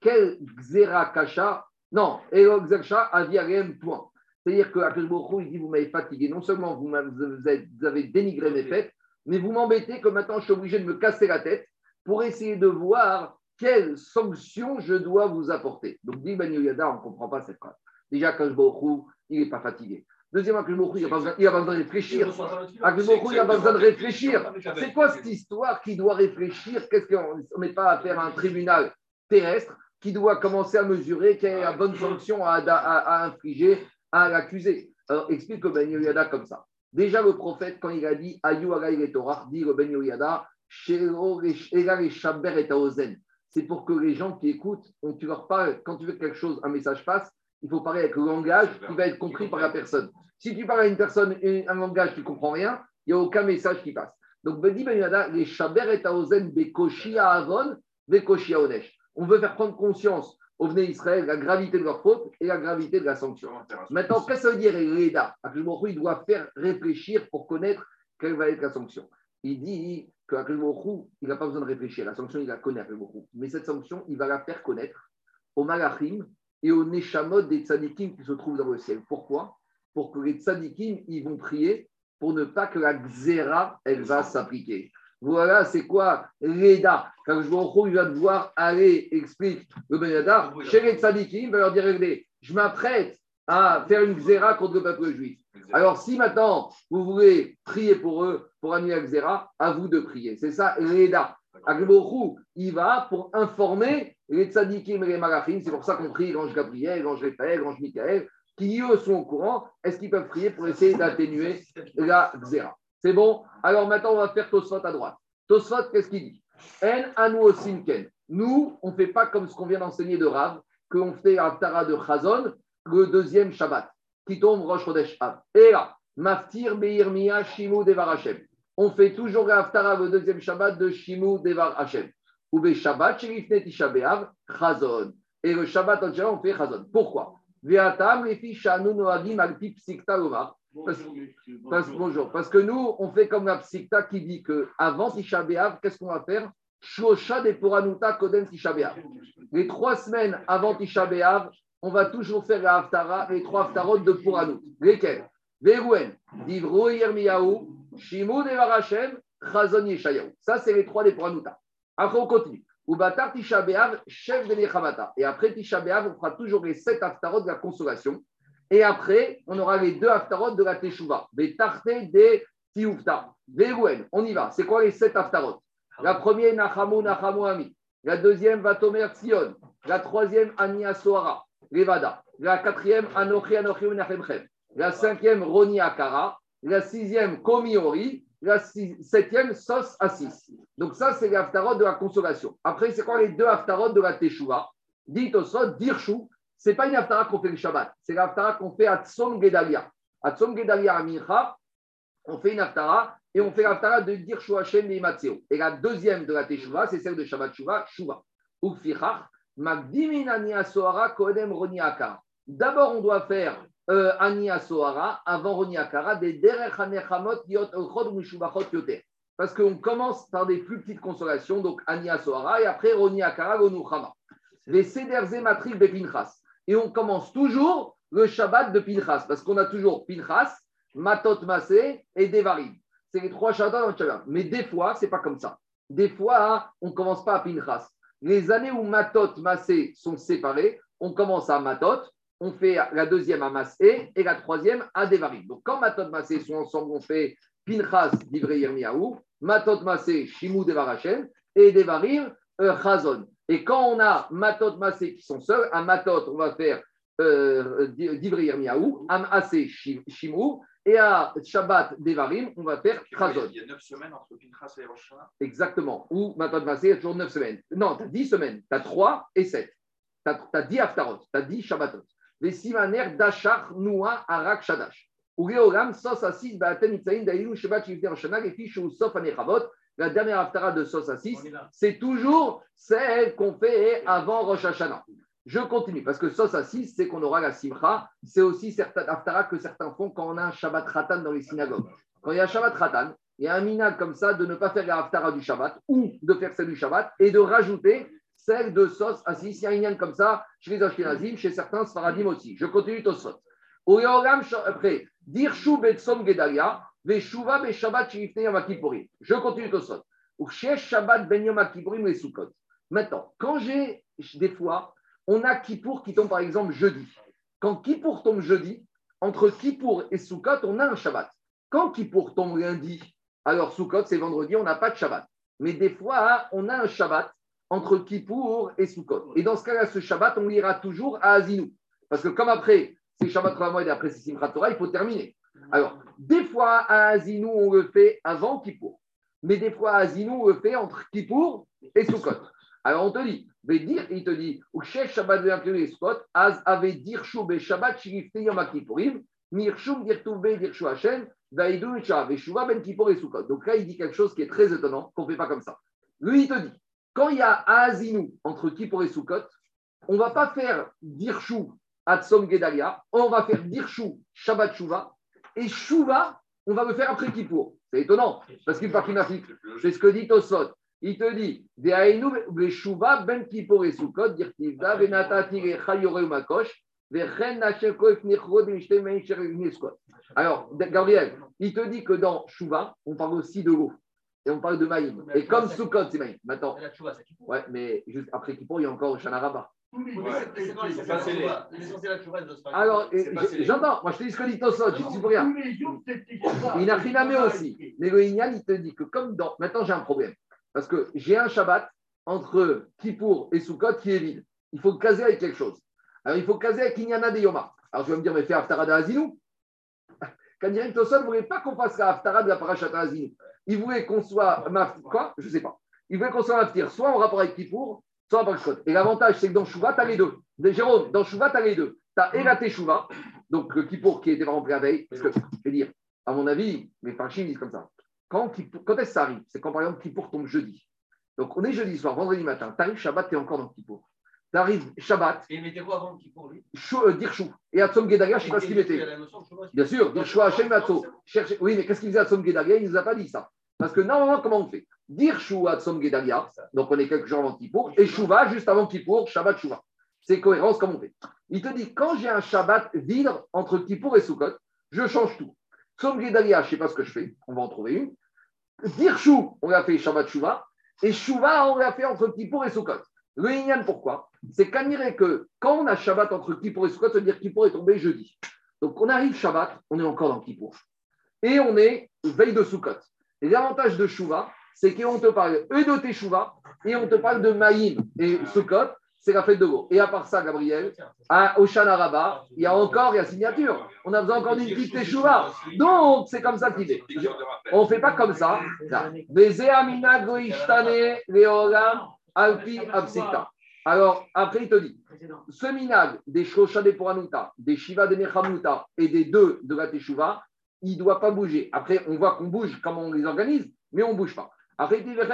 Quel Xera, Kasha? Non, Ezo, Xera, Aviarem, point. C'est-à-dire que il dit Vous m'avez fatigué. Non seulement vous, avez dénigré mes fêtes, mais vous m'embêtez que maintenant je suis obligé de me casser la tête pour essayer de voir quelle sanction je dois vous apporter. Donc, dit Ben on ne comprend pas cette phrase. Déjà, Kajbourou, il n'est pas fatigué. Deuxièmement, il n'a pas, besoin de réfléchir. Il n'a pas besoin de réfléchir. C'est quoi cette histoire qui doit réfléchir? Qu'est-ce qu'on n'est pas à faire un tribunal terrestre qui doit commencer à mesurer quelle est la bonne sanction à, à, infliger à l'accusé? Alors, explique que Ben Yada comme ça. Déjà, le prophète, quand il a dit Ayu et Torah, dit le Ben Yoyada, c'est pour que les gens qui écoutent, on, tu leur parles, quand tu veux que quelque chose, un message passe, il faut parler avec le langage qui va être compris par la personne. Si tu parles à une personne un langage, tu ne comprends rien, il n'y a aucun message qui passe. Donc, Ben les Shaber et Avon. On veut faire prendre conscience au Vné Israël la gravité de leur faute et la gravité de la sanction. Maintenant, qu'est-ce que ça veut dire Reda? Il doit faire réfléchir pour connaître quelle va être la sanction. Il dit que il n'a pas besoin de réfléchir. La sanction, il la connaît, Mais cette sanction, il va la faire connaître aux Malachim et aux Neshamot des tzadikim qui se trouvent dans le ciel. Pourquoi? Pour que les tzadikim, ils vont prier pour ne pas que la xéra, elle va s'appliquer. Voilà, c'est quoi l'EDA Quand je vois il va devoir aller, explique le Ben chez les tzadikim, il va leur dire je m'apprête à faire une xéra contre le peuple juif. Alors, si maintenant vous voulez prier pour eux, pour annuler la xéra, à vous de prier. C'est ça l'EDA. Agbochou, il va pour informer les tzadikim et les malachim. C'est pour ça qu'on prie l'ange Gabriel, l'ange Raphaël, l'ange Michael, qui eux sont au courant. Est-ce qu'ils peuvent prier pour essayer d'atténuer la xéra? C'est bon? Alors maintenant, on va faire Tosfot à droite. Tosfot, qu'est-ce qu'il dit? En anu Ken. Nous, on ne fait pas comme ce qu'on vient d'enseigner de Rav, qu'on fait Tara de Chazon, le deuxième Shabbat, qui tombe Rosh Chodesh Av. Et là, Maftir Beir Mia Shimu Devar Hashem. On fait toujours Tara le deuxième Shabbat de Shimu Devar Hashem. Ou Be Shabbat, Sherifne Tisha Be'av, Chazon. Et le Shabbat, on fait Chazon. Pourquoi? Ve'atam, les filles Shanu Noagim Alpi Psikta Lomar. Parce, bonjour. Parce que nous, on fait comme la psikta qui dit que avant Tisha B'Av, qu'est-ce qu'on va faire? Shosha de Poranuta Kodem. Les trois semaines avant Tisha B'Av, on va toujours faire la Haftara, les trois Haftarot de Poranut. Lesquels? Verouen, Divro Yermiyahu, Shimon Devar Hashem, Chazon Yeshayahu. Ça, c'est les trois des Poranuta. Après, on continue. Tisha chef de Nechamata. Et après Tisha on fera toujours les sept Haftarot de la consolation. Et après, on aura les deux haftarot de la Teshuvah. Des tarte des Tioufta. On y va. C'est quoi les sept haftarot La première, Nachamu, Nachamu Ami. La deuxième, Vatomer Sion. La troisième, Ania Soara, Levada. La quatrième, Anochi, Anochi, Nachemchem. La cinquième, Roni Akara. La sixième, Komiori. La septième, Sos Assis. Donc ça, c'est les haftarot de la consolation. Après, c'est quoi les deux haftarot de la Teshuvah Dit au sol, Dirshu, ce n'est pas une haftara qu'on fait le Shabbat, c'est l'haftara qu'on fait à Tzom Gedalia. À Tzom Gedalia on fait une haftara et on fait l'haftara de dire Hashem Matseo. Et la deuxième de la Teshuvah, c'est celle de Shabbat. Ukfichach, Magdiminania Sohara Kodem. D'abord, on doit faire euh, Ania Sohara avant Roni Akara, des Yot Ochod Mishubachot. Parce qu'on commence par des plus petites consolations, donc Ania Sohara, et après Roni Akara, Gonuchama. Les Sederze Matrik Bepinchas. Et on commence toujours le Shabbat de Pinchas, parce qu'on a toujours Pinchas, Matot Masé et Devarim. C'est les trois Shabbats dans le Shabbat. Mais des fois, c'est pas comme ça. Des fois, on ne commence pas à Pinchas. Les années où Matot, Masé sont séparés, on commence à Matot, on fait la deuxième à Masé et la troisième à Devarim. Donc quand Matot, Masé sont ensemble, on fait Pinchas, Divrei Yirmiyahu, Matot, Masé, Shimou, Devarachem et Devarim, euh, Chazon. Et quand on a Matot Masé qui sont seuls, à Matot, on va faire euh, Divri Miaou, Am Asé Shimou, et à Shabbat Devarim, on va faire Chazon. Il y a 9 semaines entre Pinchas et Rosh Exactement. Ou Matot Masé, il y a toujours 9 semaines. Non, tu as 10 semaines. Tu as 3 et 7. Tu as, 10 Haftarot, tu as 10 Shabbatot. Les simaner d'Achar Noua Arak Shadash. Ugeolam, Sos 6, Baaten Itzaïn, Shabbat, Shivter, ou Sof Anechavot. La dernière Haftara de Sos 6, c'est toujours celle qu'on fait avant Rosh Hashanah. Je continue, parce que Sos 6, c'est qu'on aura la Simcha. C'est aussi certains Haftara que certains font quand on a un Shabbat Ratan dans les synagogues. Quand il y a un Shabbat Ratan, il y a un minag comme ça de ne pas faire la Haftara du Shabbat ou de faire celle du Shabbat et de rajouter celle de Sos 6. Il y a comme ça chez les Ashkenazim, chez certains Sfaradim aussi. Je continue Tosot. Après, Dirshu Betsom Gedalia, Veshuva Beshabbat Shirifne Yom Kippourim. Je continue Tosot. Chez Shabbat Ben Yom Kippourim et. Maintenant, quand j'ai des fois, on a Kippour qui tombe par exemple jeudi. Quand Kippour tombe jeudi, entre Kippour et Sukkot, on a un Shabbat. Quand Kippour tombe lundi, alors Sukkot, c'est vendredi, on n'a pas de Shabbat. Mais des fois, on a un Shabbat entre Kippour et Sukkot. Et dans ce cas-là, ce Shabbat, on l'ira toujours à Azinou. Parce que comme après, c'est Shabbat Ramad et après c'est Simchat Torah, il faut terminer. Alors, des fois, à Azinou, on le fait avant Kippour. Mais des fois, à Azinou, on le fait entre Kippour et Sukkot. Alors, on te dit, il te dit, Shabbat et Sukkot, Az avait dire Be Shabbat Shirifte Yom Kippourim, Dirtouve Dirshu Hashem, Vaidou et Shuva Ben Kippour et Sukkot. Donc là, il dit quelque chose qui est très étonnant, qu'on ne fait pas comme ça. Lui, il te dit, quand il y a Azinou entre Kippour et Sukkot, on ne va pas faire Dirshu Atsom Gedalia, on va faire Dirshu Shabbat Shuva, et Shuva, on va le faire après Kippour. C'est étonnant, parce qu'il part une C'est ce que dit Tosot. Il te dit, Ben Kippour et Sukkot, Dirtivda, Chayore Makosh, alors, Gabriel, il te dit que dans Shuva, on parle aussi de l'eau. Et on parle de Maïm. Et comme Sukkot, c'est Maïm. Maintenant, ouais, mais juste après Kippour, il y a encore Shanaraba. Alors, j'entends, moi je te dis ce que dit Tosot, je ne dis pour rien. Il n'a rien aussi. Mais le Inyan, il te dit que comme dans. Maintenant, j'ai un problème. Parce que j'ai un Shabbat entre Kippour et Sukkot qui est vide. Il faut caser avec quelque chose. Alors, il faut caser avec Inyana de Yoma. Alors, tu vas me dire, mais fais Haftara de Hazinou. Kandirin Tosot ne voulait pas qu'on fasse la Haftara de la Parashat Hazinou. Il voulait qu'on soit. Quoi? Je ne sais pas. Il voulait qu'on soit Maftir, soit en rapport avec Kippour, soit en rapport avec Et l'avantage, c'est que dans Chouva, tu as les deux. Jérôme, dans Chouva, tu as les deux. Tu as Elaté Chouva, donc le Kippour qui était rempli la veille. Parce que, je vais dire, à mon avis, mes parchis disent comme ça. Quand, quand est-ce que ça arrive? C'est quand, par exemple, Kippour tombe jeudi. Donc, on est jeudi soir, vendredi matin. Tu arrives Shabbat, tu es encore dans Kippour. Arrives Shabbat. Et il mettait quoi avant pour lui? Euh, Dirchou. Et Atsom Gedalia, je ne sais pas ce qu'il mettait. Bien sûr, Dirchou Hachem. Oui, mais qu'est-ce qu'il faisait Atsom Gedalia? Il ne nous a pas dit ça. Parce que normalement, comment on fait? Dirchou Atsom Gedalia, donc on est quelques jours avant Kippour, et Chouva juste avant Kippour, Shabbat Chouva. C'est cohérence comme on fait? Il te dit, quand j'ai un Shabbat vide entre Kippour et Sukkot, je change tout. Atsom Gedalia, je ne sais pas ce que je fais, on va en trouver une. Dirchou, on l'a fait Shabbat Chouva, et Chouva, on l'a fait entre Kippour et Sukkot. Le Inyan, pourquoi? C'est qu'à que quand on a Shabbat entre Kippour et Sukkot, ça veut dire Kippour est tombé jeudi. Donc on arrive Shabbat, on est encore dans Kippour. Et on est veille de Sukkot. Et l'avantage de Shouva, c'est qu'on te parle eux de Teshuvah et on te parle de Maïm et Sukkot, c'est la fête de l'eau. Et à part ça, Gabriel, à Oshana il y a encore la signature. On a besoin encore d'une petite Teshuvah. Donc, c'est comme ça qu'il est. On ne fait pas comme ça. Alpi Absita. Alors, après, il te dit ce minag des Shosha de Poranuta, des Shiva de Mechamuta et des deux de la Teshuvah, il ne doit pas bouger. Après, on voit qu'on bouge, comment on les organise, mais on ne bouge pas. Après, il dit Ben.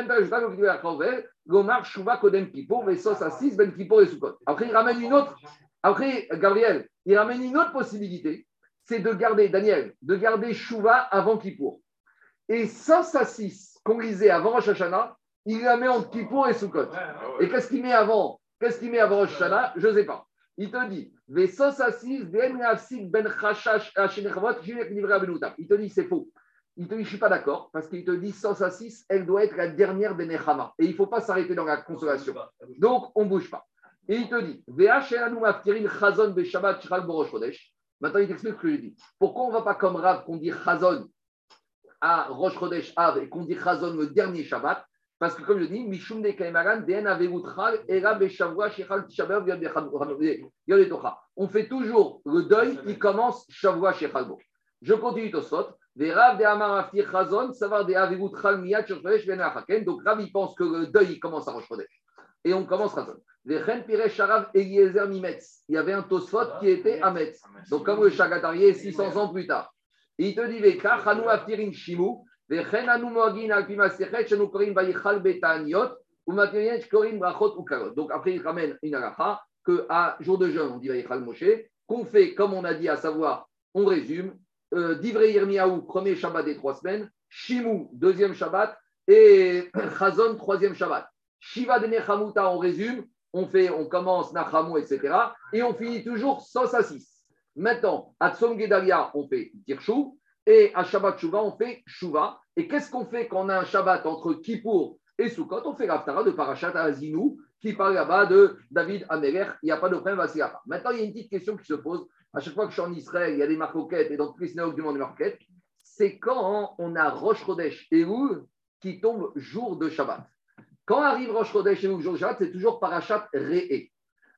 Après, il ramène une autre. Après, Gabriel, il ramène une autre possibilité c'est de garder, Daniel, de garder Shuva avant Kippour. Et Sos Assis, qu'on lisait avant Rosh Hashanah, il la met entre Kippour et Sukkot. Et qu'est-ce qu'il met avant? Qu'est-ce qu'il met avant Rosh Hashanah Je ne sais pas. Il te dit, ben il te dit, c'est faux. Il te dit, je ne suis pas d'accord, parce qu'il te dit, 106, elle doit être la dernière des Nechama. Et il ne faut pas s'arrêter dans la consolation. Donc, on ne bouge pas. Et il te dit, Maintenant, il t'explique ce que je dis. Pourquoi on ne va pas comme Rav qu'on dit Chazon à Rosh Chodesh Av et qu'on dit Chazon le dernier Shabbat? Parce que comme je dis, de Kaimaran, On fait toujours le deuil qui commence Shavua. Je continue. Donc il pense que le deuil il commence à Rosh Et on commence Chazon. Il y avait un Tosfot qui était à Metz. Donc comme le Chagatarié, 600 ans plus tard. Il te dit, Veka, Chanou Aftirin Shimu, Donc après, il ramène une alaha qu'à jour de jeûne, on dit Vayichal Moshe, qu'on fait, comme on a dit, à savoir, on résume, euh, Divrei Yirmiyahu, premier Shabbat des trois semaines, Shimu, deuxième Shabbat, et Chazon, troisième Shabbat. Shiva de Nechamuta, on résume, on fait, on commence Nachamu, etc. Et on finit toujours 100 à 6. Maintenant, à Tzom on fait Tirshu, et à Shabbat Shuva, on fait Shuva. Et qu'est-ce qu'on fait quand on a un Shabbat entre Kippour et Sukkot? On fait l'Aftara de Parashat Azinu, qui parle là-bas de David Améler. Il n'y a pas de problème, va pas. Maintenant, il y a une petite question qui se pose. À chaque fois que je suis en Israël, il y a des marcoquettes, et dans tous les synagogues du monde, des. C'est quand on a Rosh Chodesh et où qui tombe jour de Shabbat. Quand arrive Rosh Chodesh et jour de Shabbat, c'est toujours Parashat Re'e.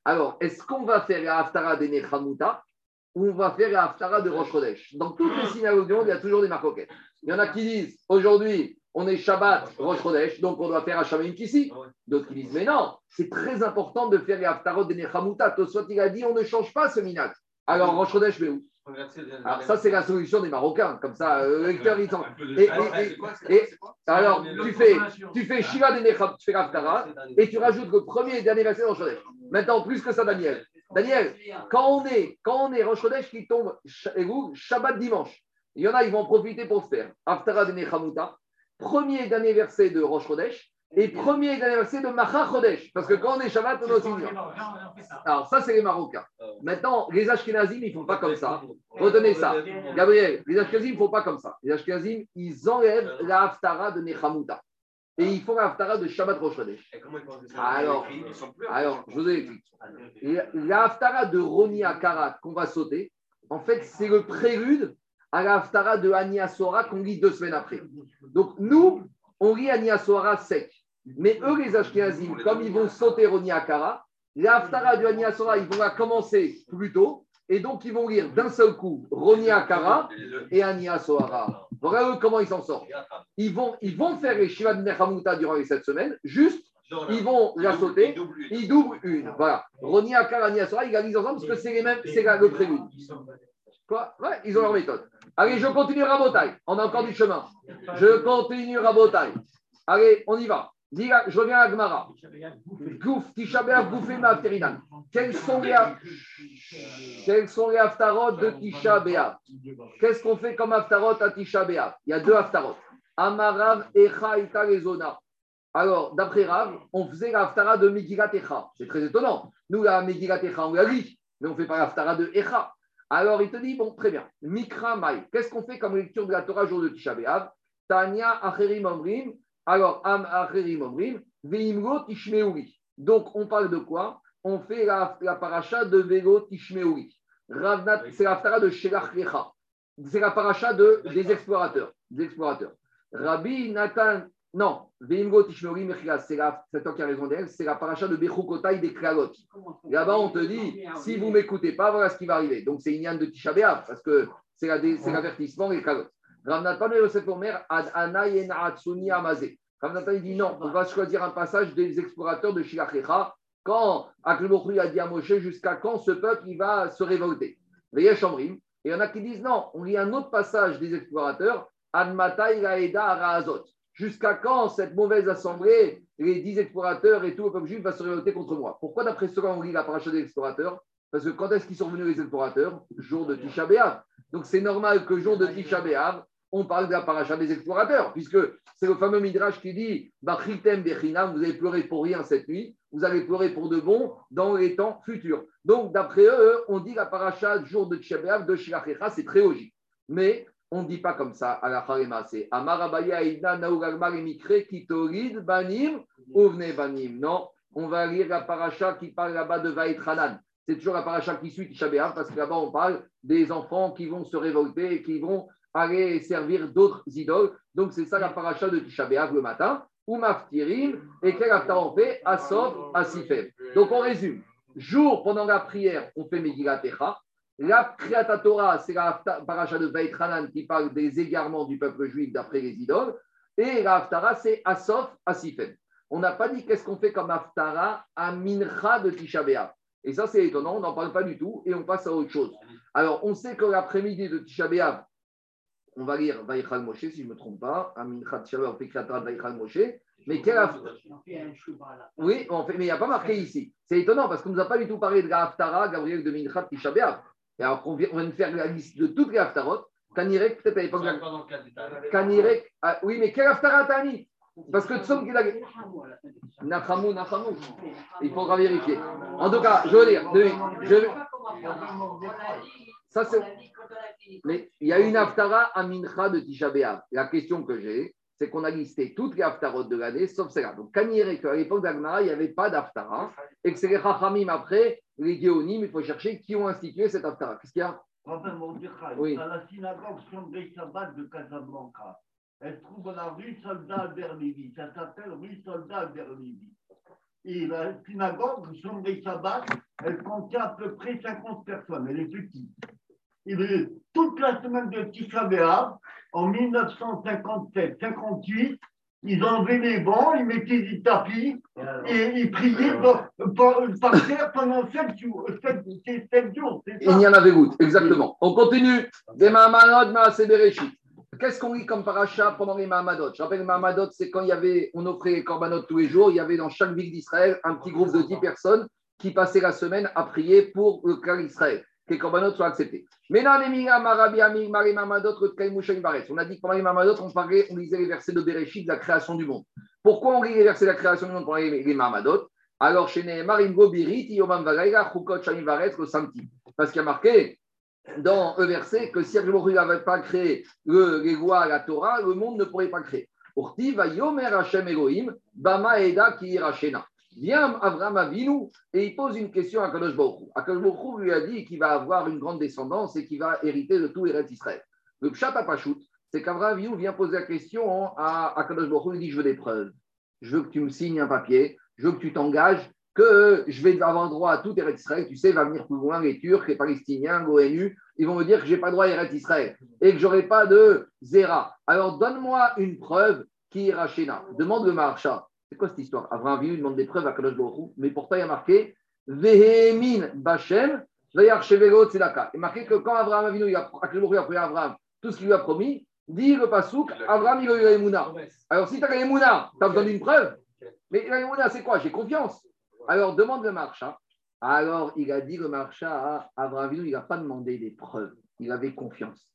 Alors, est-ce qu'on va faire la Haftara Nechamuta? Ou on va faire la Haftara de Rosh Chodesh Dans toutes les synagogues du monde, il y a toujours des marcoquettes. Il y en a qui disent aujourd'hui, on est Shabbat, Rosh Chodesh, donc on doit faire Hashamayim Kissi. D'autres qui disent, mais non, c'est très important de faire les Haftarot de Nechamuta. Tosfot, il a dit, on ne change pas ce minat. Alors, Rosh Chodesh, mais où? Alors ça, c'est la solution des Marocains. Comme ça, le lecteur, il s'en... Alors, tu fais, tu fais Shiva de Necham, tu fais l'Aftara, et tu rajoutes le premier et dernier verset dans Chodesh. Maintenant, plus que ça, Daniel. Daniel, quand on est, quand on est Rosh Chodesh qui tombe Shabbat dimanche, il y en a, ils vont en profiter pour se faire Aftara de Nechamuta, premier et dernier verset de Rosh Chodesh, et premier et dernier verset de Macha Chodesh. Parce que quand on est Shabbat, on est aussi Alors, ça, c'est les Marocains. Maintenant, les Ashkenazim, ils ne font pas comme ça. Retenez ça. Gabriel, les Ashkenazim, ne font pas comme ça. Les Ashkenazim, ils enlèvent la Haftara de Nechamuta. Et ils font la Haftara de Shabbat Rosh Chodesh. Alors, alors, je vous explique. La Haftara de Roni Akarat qu'on va sauter, en fait, c'est le prélude à la Haftara de Ania Sora qu'on lit deux semaines après. Donc, nous, on lit Ania Sora sec. Mais eux, les Ashkenazim, comme ils vont sauter Roni Akara, la Haftara du Ania Sora, ils vont la commencer plus tôt. Et donc, ils vont lire d'un seul coup Roni Akara et Ania Sohara. Voilà eux comment ils s'en sortent. Ils vont, ils vont faire les Shiva de Nechamuta durant les sept semaines, juste, ils vont la sauter, ils doublent une. Voilà. Roni Akara, Ania Sohara, ils gardent ensemble parce que c'est les mêmes, c'est le prélude. Quoi? Ouais, ils ont leur méthode. Allez, je continue Rabotaille. On a encore du chemin. Je continue Rabotaille. Allez, on y va. Je reviens à Gmara. Gouf, Tisha B'Av, Goufé Ma'afterinan. Quels sont les, quels sont les haftarot de Tisha Qu'est-ce qu'on fait comme haftarot à Tisha Il y a deux haftarot. Amarav, Echa, Ita. Alors, d'après Rav, on faisait la haftara de Megillat Echa. C'est très étonnant. Nous, la Megillat Echa, on la lit, mais on ne fait pas la haftara de Echa. Alors, il te dit, bon, très bien. Mikra Mai. Qu'est-ce qu'on fait comme lecture de la Torah jour de Tisha B'Av? Tanya Acherim Omrim. Alors, Am Tishmeuri. Donc, on parle de quoi? On fait la, la paracha de Velo Tishmeuri. C'est la de Shelach. C'est la paracha de, des explorateurs. Des explorateurs. Rabbi Nathan non, Veimgo Mechila, c'est toi qui as raison d'elle, c'est la paracha de Bechukotai des Kralot. Là-bas, on te dit, si vous ne m'écoutez pas, voilà ce qui va arriver. Donc, c'est Inyan de Tisha parce que c'est l'avertissement des Kralot. Ramnatan et Yosef Omer, Ad Atsuni Amazé. Ramnatan, dit non, on va choisir un passage des explorateurs de Shilachecha, quand Aklebokhri a dit à Moshe, jusqu'à quand ce peuple il va se révolter? Chambrim. Et il y en a qui disent non, on lit un autre passage des explorateurs, Ad Matai Araazot. Jusqu'à quand cette mauvaise assemblée, les dix explorateurs et tout le peuple juif va se révolter contre moi? Pourquoi d'après cela on lit la paracha des explorateurs? Parce que quand est-ce qu'ils sont venus les explorateurs? Jour de Tisha B'Av. Donc c'est normal que jour de Tisha B'Av, on parle de la paracha des explorateurs, puisque c'est le fameux Midrash qui dit Bachitem Bechinam, vous avez pleuré pour rien cette nuit, vous allez pleurer pour de bon dans les temps futurs. Donc d'après eux, on dit la paracha jour de Tisha B'Av de Shilachecha, c'est très logique. Mais on ne dit pas comme ça à la Harema, c'est Amarabaya Ida Naugagmar Mikre Kitorid Banim Ouvne Banim. Non, on va lire la paracha qui parle là-bas de Vaïtranan. C'est toujours la paracha qui suit Tisha parce que là-bas on parle des enfants qui vont se révolter et qui vont aller servir d'autres idoles. Donc c'est ça la paracha de Tisha le matin. Ou Maftirim et quel after on fait Asov, Asifem. Donc on résume. Jour pendant la prière, on fait Megillat Techa. La Kriyata Torah, c'est la paracha de Vaïtranan qui parle des égarements du peuple juif d'après les idoles. Et la Haftara, c'est Asof, Asifem. On n'a pas dit qu'est-ce qu'on fait comme Haftara à Mincha de Tisha. Et ça, c'est étonnant, on n'en parle pas du tout et on passe à autre chose. Alors, on sait que l'après-midi de Tisha On va lire Vaïchal Moshe, si je ne me trompe pas. Aminchat fait Kriyat Vaïchal Moshe. Mais quelle Oui, on fait, mais il n'y a pas marqué ici. C'est étonnant parce qu'on ne nous a pas du tout parlé de la Haftara, Gabriel de Minchat Tisha. Et alors qu'on vient, de faire la liste de toutes les Haftarot. Kanirek, peut-être à l'époque. Kanirek, ah, oui, mais quelle Haftara t'as mis? Parce que Tsom qu'il a. Nachamou, Nachamou. Il faudra vérifier. En tout cas, je veux dire, je, ça, c'est. Mais il y a une Haftara à Mincha de Tisha B'Av. La question que j'ai, c'est qu'on a listé toutes les Haftarot de l'année, sauf celle-là. Donc, Kaniré, qu'à l'époque d'Agmara, il n'y avait pas d'Haftara, et que c'est les Chachamim après, les Géonim, il faut chercher qui ont institué cette Haftara. Qu'est-ce qu'il y a? Oui. Dans la synagogue Shomrei Shabbat de Casablanca, elle se trouve dans la rue Soldat Albert Lévy. Ça s'appelle rue Soldat Albert Lévy. Et la synagogue Shomrei Shabbat, elle contient à peu près 50 personnes. Elle est petite. Toute la semaine de Tisha B'Av, en 1957-58, ils enlevaient les bancs, ils mettaient des tapis et ils priaient par, terre pendant 7 jours. 7, jours Il y en avait goutte, exactement. On continue. Des Mahamadot, Qu'est-ce qu'on lit comme paracha pendant les Mahamadot? Je rappelle, les Mahamadot, c'est quand il y avait, on offrait les korbanot tous les jours, il y avait dans chaque ville d'Israël un petit groupe de 10 personnes qui passaient la semaine à prier pour le clan d'Israël les corbanotes soient acceptés. Mais non, On a dit que pendant les Mamadot, on, parlait, on lisait les versets de Bereshit, de la création du monde. Pourquoi on lit les versets de la création du monde pendant les, les Mamadot? Alors, chez Nehemar. Parce qu'il y a marqué dans le verset que si Akhlorul n'avait pas créé le, les lois, la Torah, le monde ne pourrait pas créer. Urti va Yomer Hashem Elohim, Bama Eda Ki Rachena. Vient Abraham Avinu et il pose une question à Kadosh Baruch Akadosh Baruch lui a dit qu'il va avoir une grande descendance et qu'il va hériter de tout Eretz Israël. Le Pshat Pachout, c'est qu'Abraham Avinu vient poser la question à Akadosh Baruch il dit Je veux des preuves. Je veux que tu me signes un papier. Je veux que tu t'engages que je vais avoir droit à tout Eretz Israël. Tu sais, va venir plus loin les Turcs, les Palestiniens, l'ONU. Ils vont me dire que je n'ai pas droit à Eretz Israël et que je n'aurai pas de Zera. Alors donne-moi une preuve qui ira chez Demande le Maharsha. C'est quoi cette histoire? Abraham Avinu demande des preuves à Kadosh Baruch mais pourtant il y a marqué Vehemin Bachem Veyarchevelo Tzedaka. Il est marqué que quand Abraham Avinu, il a, Baruch a pris Abraham tout ce qu'il lui a promis, dit le Passouk, Abraham il a eu la Emouna. Alors si tu as la Emouna, tu as besoin d'une preuve? Mais la Emouna, c'est quoi? J'ai confiance. Alors demande le marcha. Alors il a dit le marcha à Abraham Avinu, il n'a pas demandé des preuves. Il avait confiance.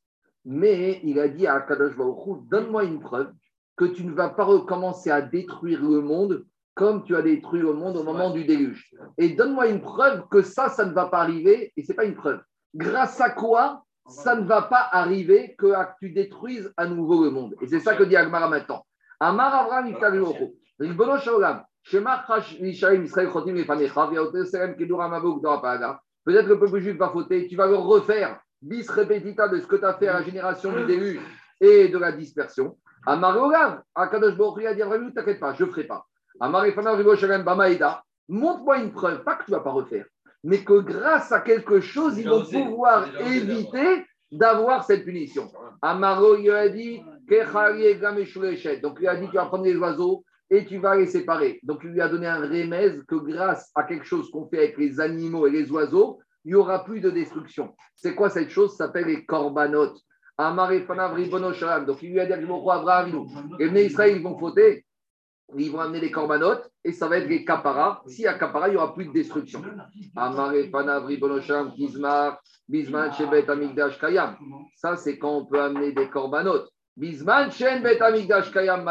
Mais il a dit à Kadosh Baruch donne-moi une preuve que tu ne vas pas recommencer à détruire le monde comme tu as détruit le monde au moment du déluge. Et donne-moi une preuve que ça, ça ne va pas arriver, et ce n'est pas une preuve. Grâce à quoi ça ne va pas arriver que tu détruises à nouveau le monde Et c'est ça que dit Agmara maintenant. Amar Avram Ribono Peut-être que le peuple juif va fauter, tu vas le refaire bis repetita de ce que tu as fait à la génération du déluge et de la dispersion. Amarogav, Akadosh Baruch a dit ne t'inquiète pas, je ne ferai pas. Bamaïda, montre-moi une preuve, pas que tu ne vas pas refaire, mais que grâce à quelque chose, ils vont pouvoir éviter d'avoir cette punition. Amaro lui a dit, donc il a dit, tu vas prendre les oiseaux et tu vas les séparer. Donc il lui a donné un remède que grâce à quelque chose qu'on fait avec les animaux et les oiseaux, il n'y aura plus de destruction. C'est quoi cette chose? Ça s'appelle les corbanotes. Donc il lui a dit à Abraham, les Israël, ils vont fauter, ils vont amener des corbanotes et ça va être des kaparas. S'il y a kapara, il n'y aura plus de destruction. Bisman Shebet Amigdash Kayam. Ça, c'est quand on peut amener des corbanotes. Bisman Bet Amigdash Kayam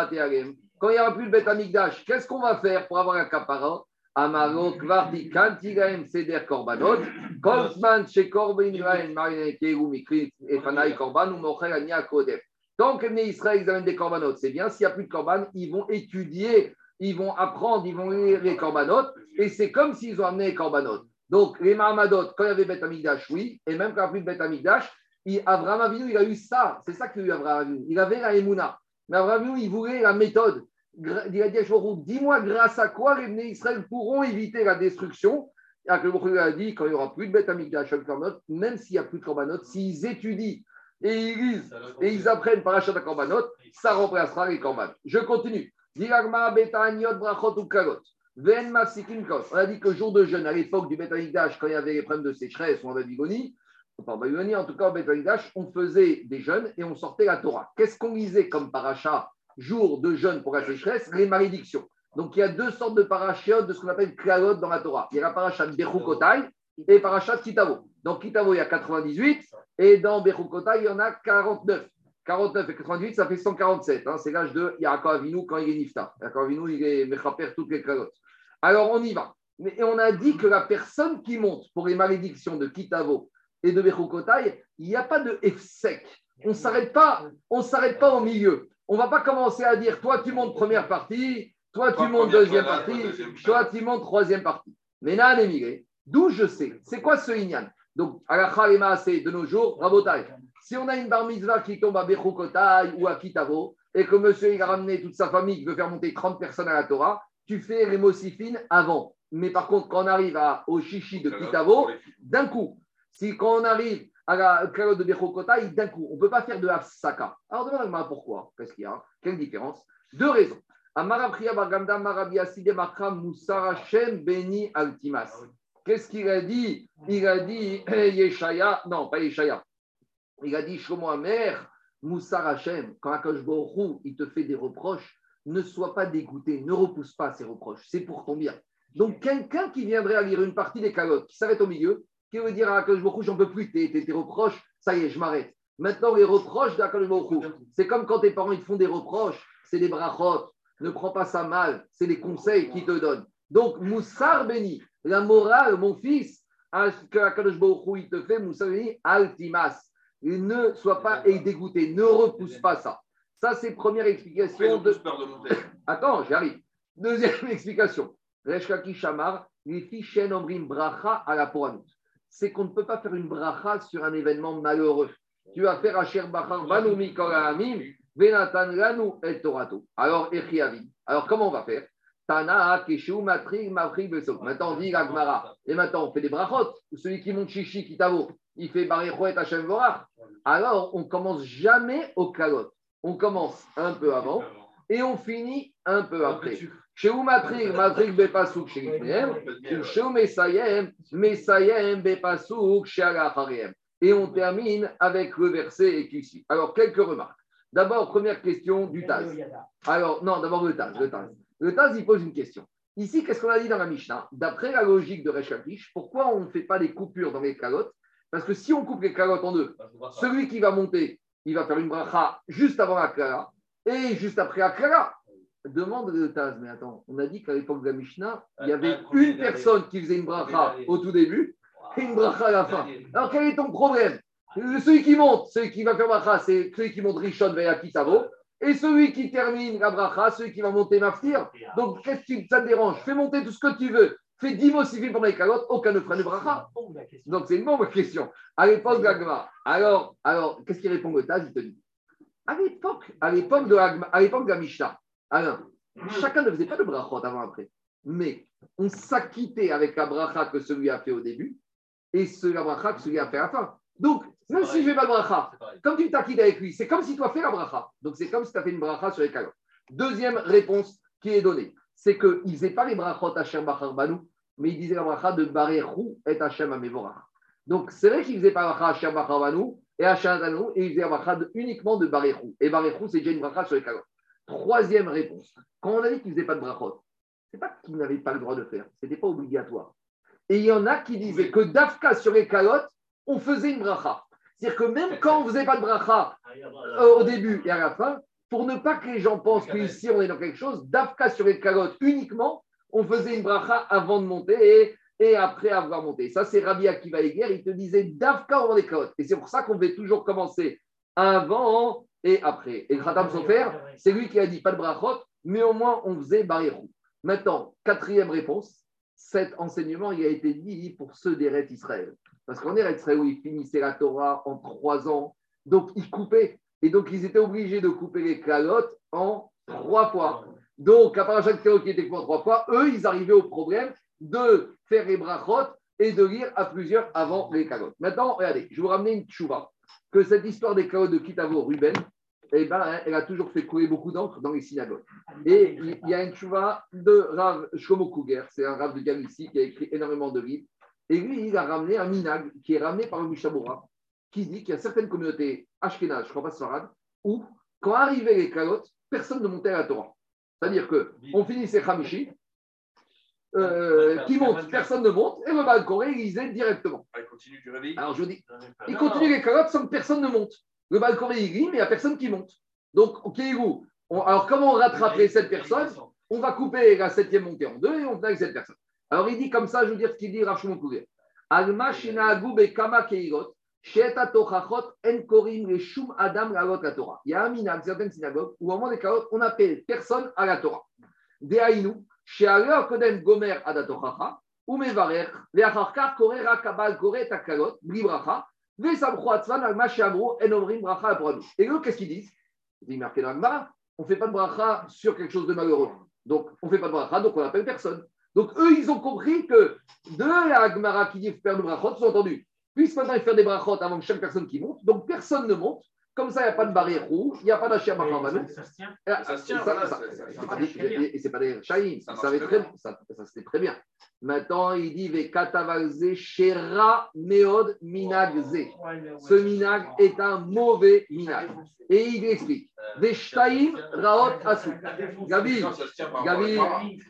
Quand il n'y aura plus de Bet Amigdash, qu'est-ce qu'on va faire pour avoir un kapara? Amaro Kvarti Kantigaem Seder Korbanot, Kolzman She Korban Raen Marine Kegu Mikri et Fanaï Korban ou Mocher Ania Kodef. Tant que Israël ils des korbanot, c'est bien. S'il n'y a plus de korban, ils vont étudier, ils vont apprendre, ils vont lire les korbanot, et c'est comme s'ils ont amené les korbanot. Donc, les Mahamadot, quand il y avait Beth Amigdash, oui, et même quand il n'y a plus de Beth Amigdash, Abraham Avinu, il a eu ça. C'est ça qu'il a eu Abraham Avinu. Il avait la Emouna. Mais Abraham Avinu, il voulait la méthode il a dit à dis-moi grâce à quoi les Bnei Israël pourront éviter la destruction? Et le a dit quand il n'y aura plus de bêtes amigdash, même s'il n'y a plus de korbanot, s'ils étudient et ils lisent et ils apprennent par achat de korbanot, ça remplacera les korban. Je continue. On a dit que jour de jeûne, à l'époque du Betamikdash, quand il y avait les problèmes de sécheresse ou en Babylonie, en Babylonie, en tout cas Beth Amikdash, on faisait des jeûnes et on sortait la Torah. Qu'est-ce qu'on lisait comme paracha jour de jeûne pour la sécheresse Les malédictions. Donc il y a deux sortes de parachiotes de ce qu'on appelle klalot dans la Torah. Il y a la paracha de et paracha de Kitavo. Dans Kitavo, il y a 98 et dans Bechukotai, il y en a 49. 49 et 98, ça fait 147. hein. C'est l'âge de Yaakov Avinu quand il est Nifta. Yaakov Avinu, il est Mechaper toutes les klalot. Alors on y va. Et on a dit que la personne qui monte pour les malédictions de Kitavo et de Bechukotai, il n'y a pas de F-sec. On ne s'arrête pas, s'arrête pas au milieu. On ne va pas commencer à dire toi tu montes première partie, toi tu montes deuxième partie, toi, tu montes troisième partie. Mais là, émigré, d'où je sais, c'est quoi ce Inyan? Donc, à la Khalema, c'est de nos jours, Rabotai. Si on a une bar mitzvah qui tombe à Bechukotai ou à Kitavo, et que monsieur il a ramené toute sa famille, qui veut faire monter 30 personnes à la Torah, tu fais les avant. Mais par contre, quand on arrive à, au chichi de Kitavo, d'un coup. Si quand on arrive à la calotte de Bechokotai, d'un coup, on ne peut pas faire de Hafsaka. Alors demande pourquoi Qu'est-ce qu'il y a Quelle différence? Deux raisons. Beni Altimas. Qu'est-ce qu'il a dit? Il a dit Yeshaya, non, pas Yeshaya. Il a dit Shlomo Amer, Moussar Hashem, quand Akash il te fait des reproches, ne sois pas dégoûté, ne repousse pas ces reproches, c'est pour ton bien. Donc, quelqu'un qui viendrait à lire une partie des calottes, qui s'arrête au milieu, qui veut dire à Baruch j'en peux plus, tes, tes- tes reproches, ça y est, je m'arrête. Maintenant, les reproches Baruch c'est comme quand tes parents ils te font des reproches, c'est des brachot, ne prends pas ça mal, c'est des conseils qu'ils te donnent. Donc, Moussar béni, la morale, mon fils, à ce que Akadosh il te fait, Moussar béni, altimas. Ne sois pas dégoûté, ne repousse pas ça. Ça, c'est première explication de. Attends, j'arrive. Deuxième explication. Reshkaki Shamar, les omrim bracha à la poranut. C'est qu'on ne peut pas faire une bracha sur un événement malheureux. Tu vas faire Asher Bachar Banu Mikol Ha'amim, Venatan Lanu et Torato. Alors, Echiavi. Alors, comment on va faire? Tana, Keshu, Matri, Mavri, Besok. Maintenant, on dit la Gemara. Et maintenant, on fait des brachot. Celui qui monte Chichi, Kitavo, il fait Barecho et Hashem Vorach. Alors, on commence jamais au kalot. On commence un peu avant et on finit un peu après. Chez Umatrig, Matrig Bepasuk chez chez Mesayem, Mesayem Bepasuk chez. Et on termine avec le verset suit. Alors, quelques remarques. D'abord, première question du Taz. Alors, non, d'abord le Taz. Le Taz, le Taz, il pose une question. Ici, qu'est-ce qu'on a dit dans la Mishnah? D'après la logique de Resh Lakish, pourquoi on ne fait pas des coupures dans les calottes? Parce que si on coupe les calottes en deux, celui qui va monter, il va faire une bracha juste avant la Kala et juste après la. Demande le Taz, mais attends, on a dit qu'à l'époque de la Mishnah, il y avait une personne qui faisait une bracha au tout début et une bracha à la fin. Alors quel est ton problème? Celui qui monte, celui qui va faire bracha, c'est celui qui monte Rishon vers Kitavo. Et celui qui termine la bracha, celui qui va monter Maftir. Donc qu'est-ce qui ça te dérange? Fais monter tout ce que tu veux. Fais 10 mots civils pour les calottes, aucun ne fera de bracha. Donc c'est une bonne question. À l'époque de. Alors, alors qu'est-ce qu'il répond le Taz? Il te dit à l'époque, à l'époque de à l'époque de la Mishnah, Alain, chacun ne faisait pas de brachot avant après. Mais on s'acquittait avec la bracha que celui a fait au début et ce, la bracha que celui a fait à la fin. Donc, même si je ne fais pas de bracha, comme tu t'acquittes avec lui, c'est comme si tu as fait la bracha. Donc, c'est comme si tu as fait une bracha sur les calottes. Deuxième réponse qui est donnée, c'est qu'ils ne faisaient pas les brachot Hashem Bachar Banu, mais ils disaient la bracha de Barechou et Hashem Amevorach. Donc, c'est vrai qu'ils ne faisaient pas la bracha Hashem Bachar Banu et Hashem Banu, et ils faisaient la bracha de- uniquement de Barechou. Et Barechou, c'est déjà une bracha sur les calottes. Troisième réponse, quand on a dit qu'ils ne faisaient pas de brachot, c'est pas qu'ils n'avaient pas le droit de faire, ce n'était pas obligatoire. Et il y en a qui disaient que d'Afka sur les calottes, on faisait une bracha. C'est-à-dire que même quand on ne faisait pas de bracha euh, au début et à la fin, pour ne pas que les gens pensent qu'ici on est dans quelque chose, d'Afka sur les calottes uniquement, on faisait une bracha avant de monter et, après avoir monté. Ça, c'est Rabbi Akiva Eger, il te disait d'Afka avant les calottes. Et c'est pour ça qu'on devait toujours commencer avant et après. Et Khatam Sofer, c'est lui qui a dit pas de brachot, mais au moins on faisait Baréchou. Maintenant, quatrième réponse, cet enseignement il a été dit pour ceux d'Eret Israël. Parce qu'en Eretz Israël, ils finissaient la Torah en trois ans, donc ils coupaient. Et donc ils étaient obligés de couper les calottes en trois fois. Donc, à part chaque théo qui était coupé en trois fois, eux, ils arrivaient au problème de faire les brachot et de lire à plusieurs avant les calottes. Maintenant, regardez, je vais vous ramener une tchouva. Que cette histoire des calottes de Kitavo Ruben, eh ben, hein, elle a toujours fait couler beaucoup d'encre dans les synagogues. Et il y a une tchouva de Rav Shlomo Kouger, c'est un Rav de Galicie qui a écrit énormément de livres. Et lui, il a ramené un minag qui est ramené par le Mishabura, qui dit qu'il y a certaines communautés ashkénazes, je crois pas Sarad, où, quand arrivaient les calottes, personne ne montait à la Torah. C'est-à-dire qu'on finissait Khamishi, euh, qui monte, personne ne monte, et le Balcoré, il lisait directement. Ah, il continue du réveil. Alors je dis, il continue les calottes sans que personne ne monte. Le Balcoré, il lit, mais il n'y a personne qui monte. Donc, vous. on- alors comment on rattraperait cette personne? On va couper la septième montée en deux et on fait avec cette personne. Alors il dit comme ça, je veux dire ce qu'il dit Rav Shimon Kouger. Alma shinaagu bekama keirot, she'eta tochachot en korim le shum adam la Torah. Il y a un minag, certaines synagogues, où au moment des kalot, on appelle personne à la Torah. Dehainu, she'alor kodem gomer adatochacha, ou mevarer, ve'achar kar kore takalot, bli Et eux, qu'est-ce qu'ils disent? Il dit marqué dans on ne fait pas de bracha sur quelque chose de malheureux. Donc, on ne fait pas de bracha, donc on n'appelle personne. Donc, eux, ils ont compris que de la Gemara qui dit faire de brachot, sous-entendu, puisque maintenant il fait des brachot avant que chaque personne qui monte, donc personne ne monte. Comme ça, il n'y a pas de barrière rouge, il n'y a pas d'achia machambanou. Ça se tient. Ça se tient. Et c'est pas des shaïm, Ça ça ça, ça c'était très bien. Maintenant, il dit Vekatavalze Shera Meod Minagze. Ce minag est un mauvais minag. Et il explique Veshtaim Raot Asu. Gabi, Gabi,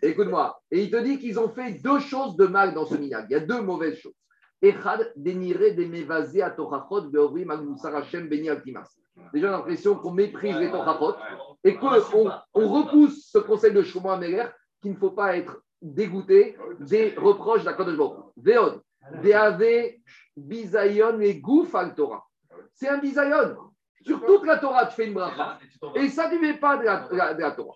écoute-moi. Et il te dit qu'ils ont fait deux choses de mal dans ce minag. Il y a deux mauvaises choses. Echad, déniré des mevazé à Torachot, Beovri, Magmusar Hashem, Beni Altimas. Déjà, l'impression qu'on méprise les Torachot et qu'on on repousse ce conseil de Shlomo Améler qu'il ne faut pas être dégoûté des reproches d'Akadosh Baruch. Veod, Veave, Bisayon et Gouf al Torah. C'est un Bisayon. Sur toute la Torah, tu fais une bracha. Et ça ne fait pas de la, de la- de la Torah.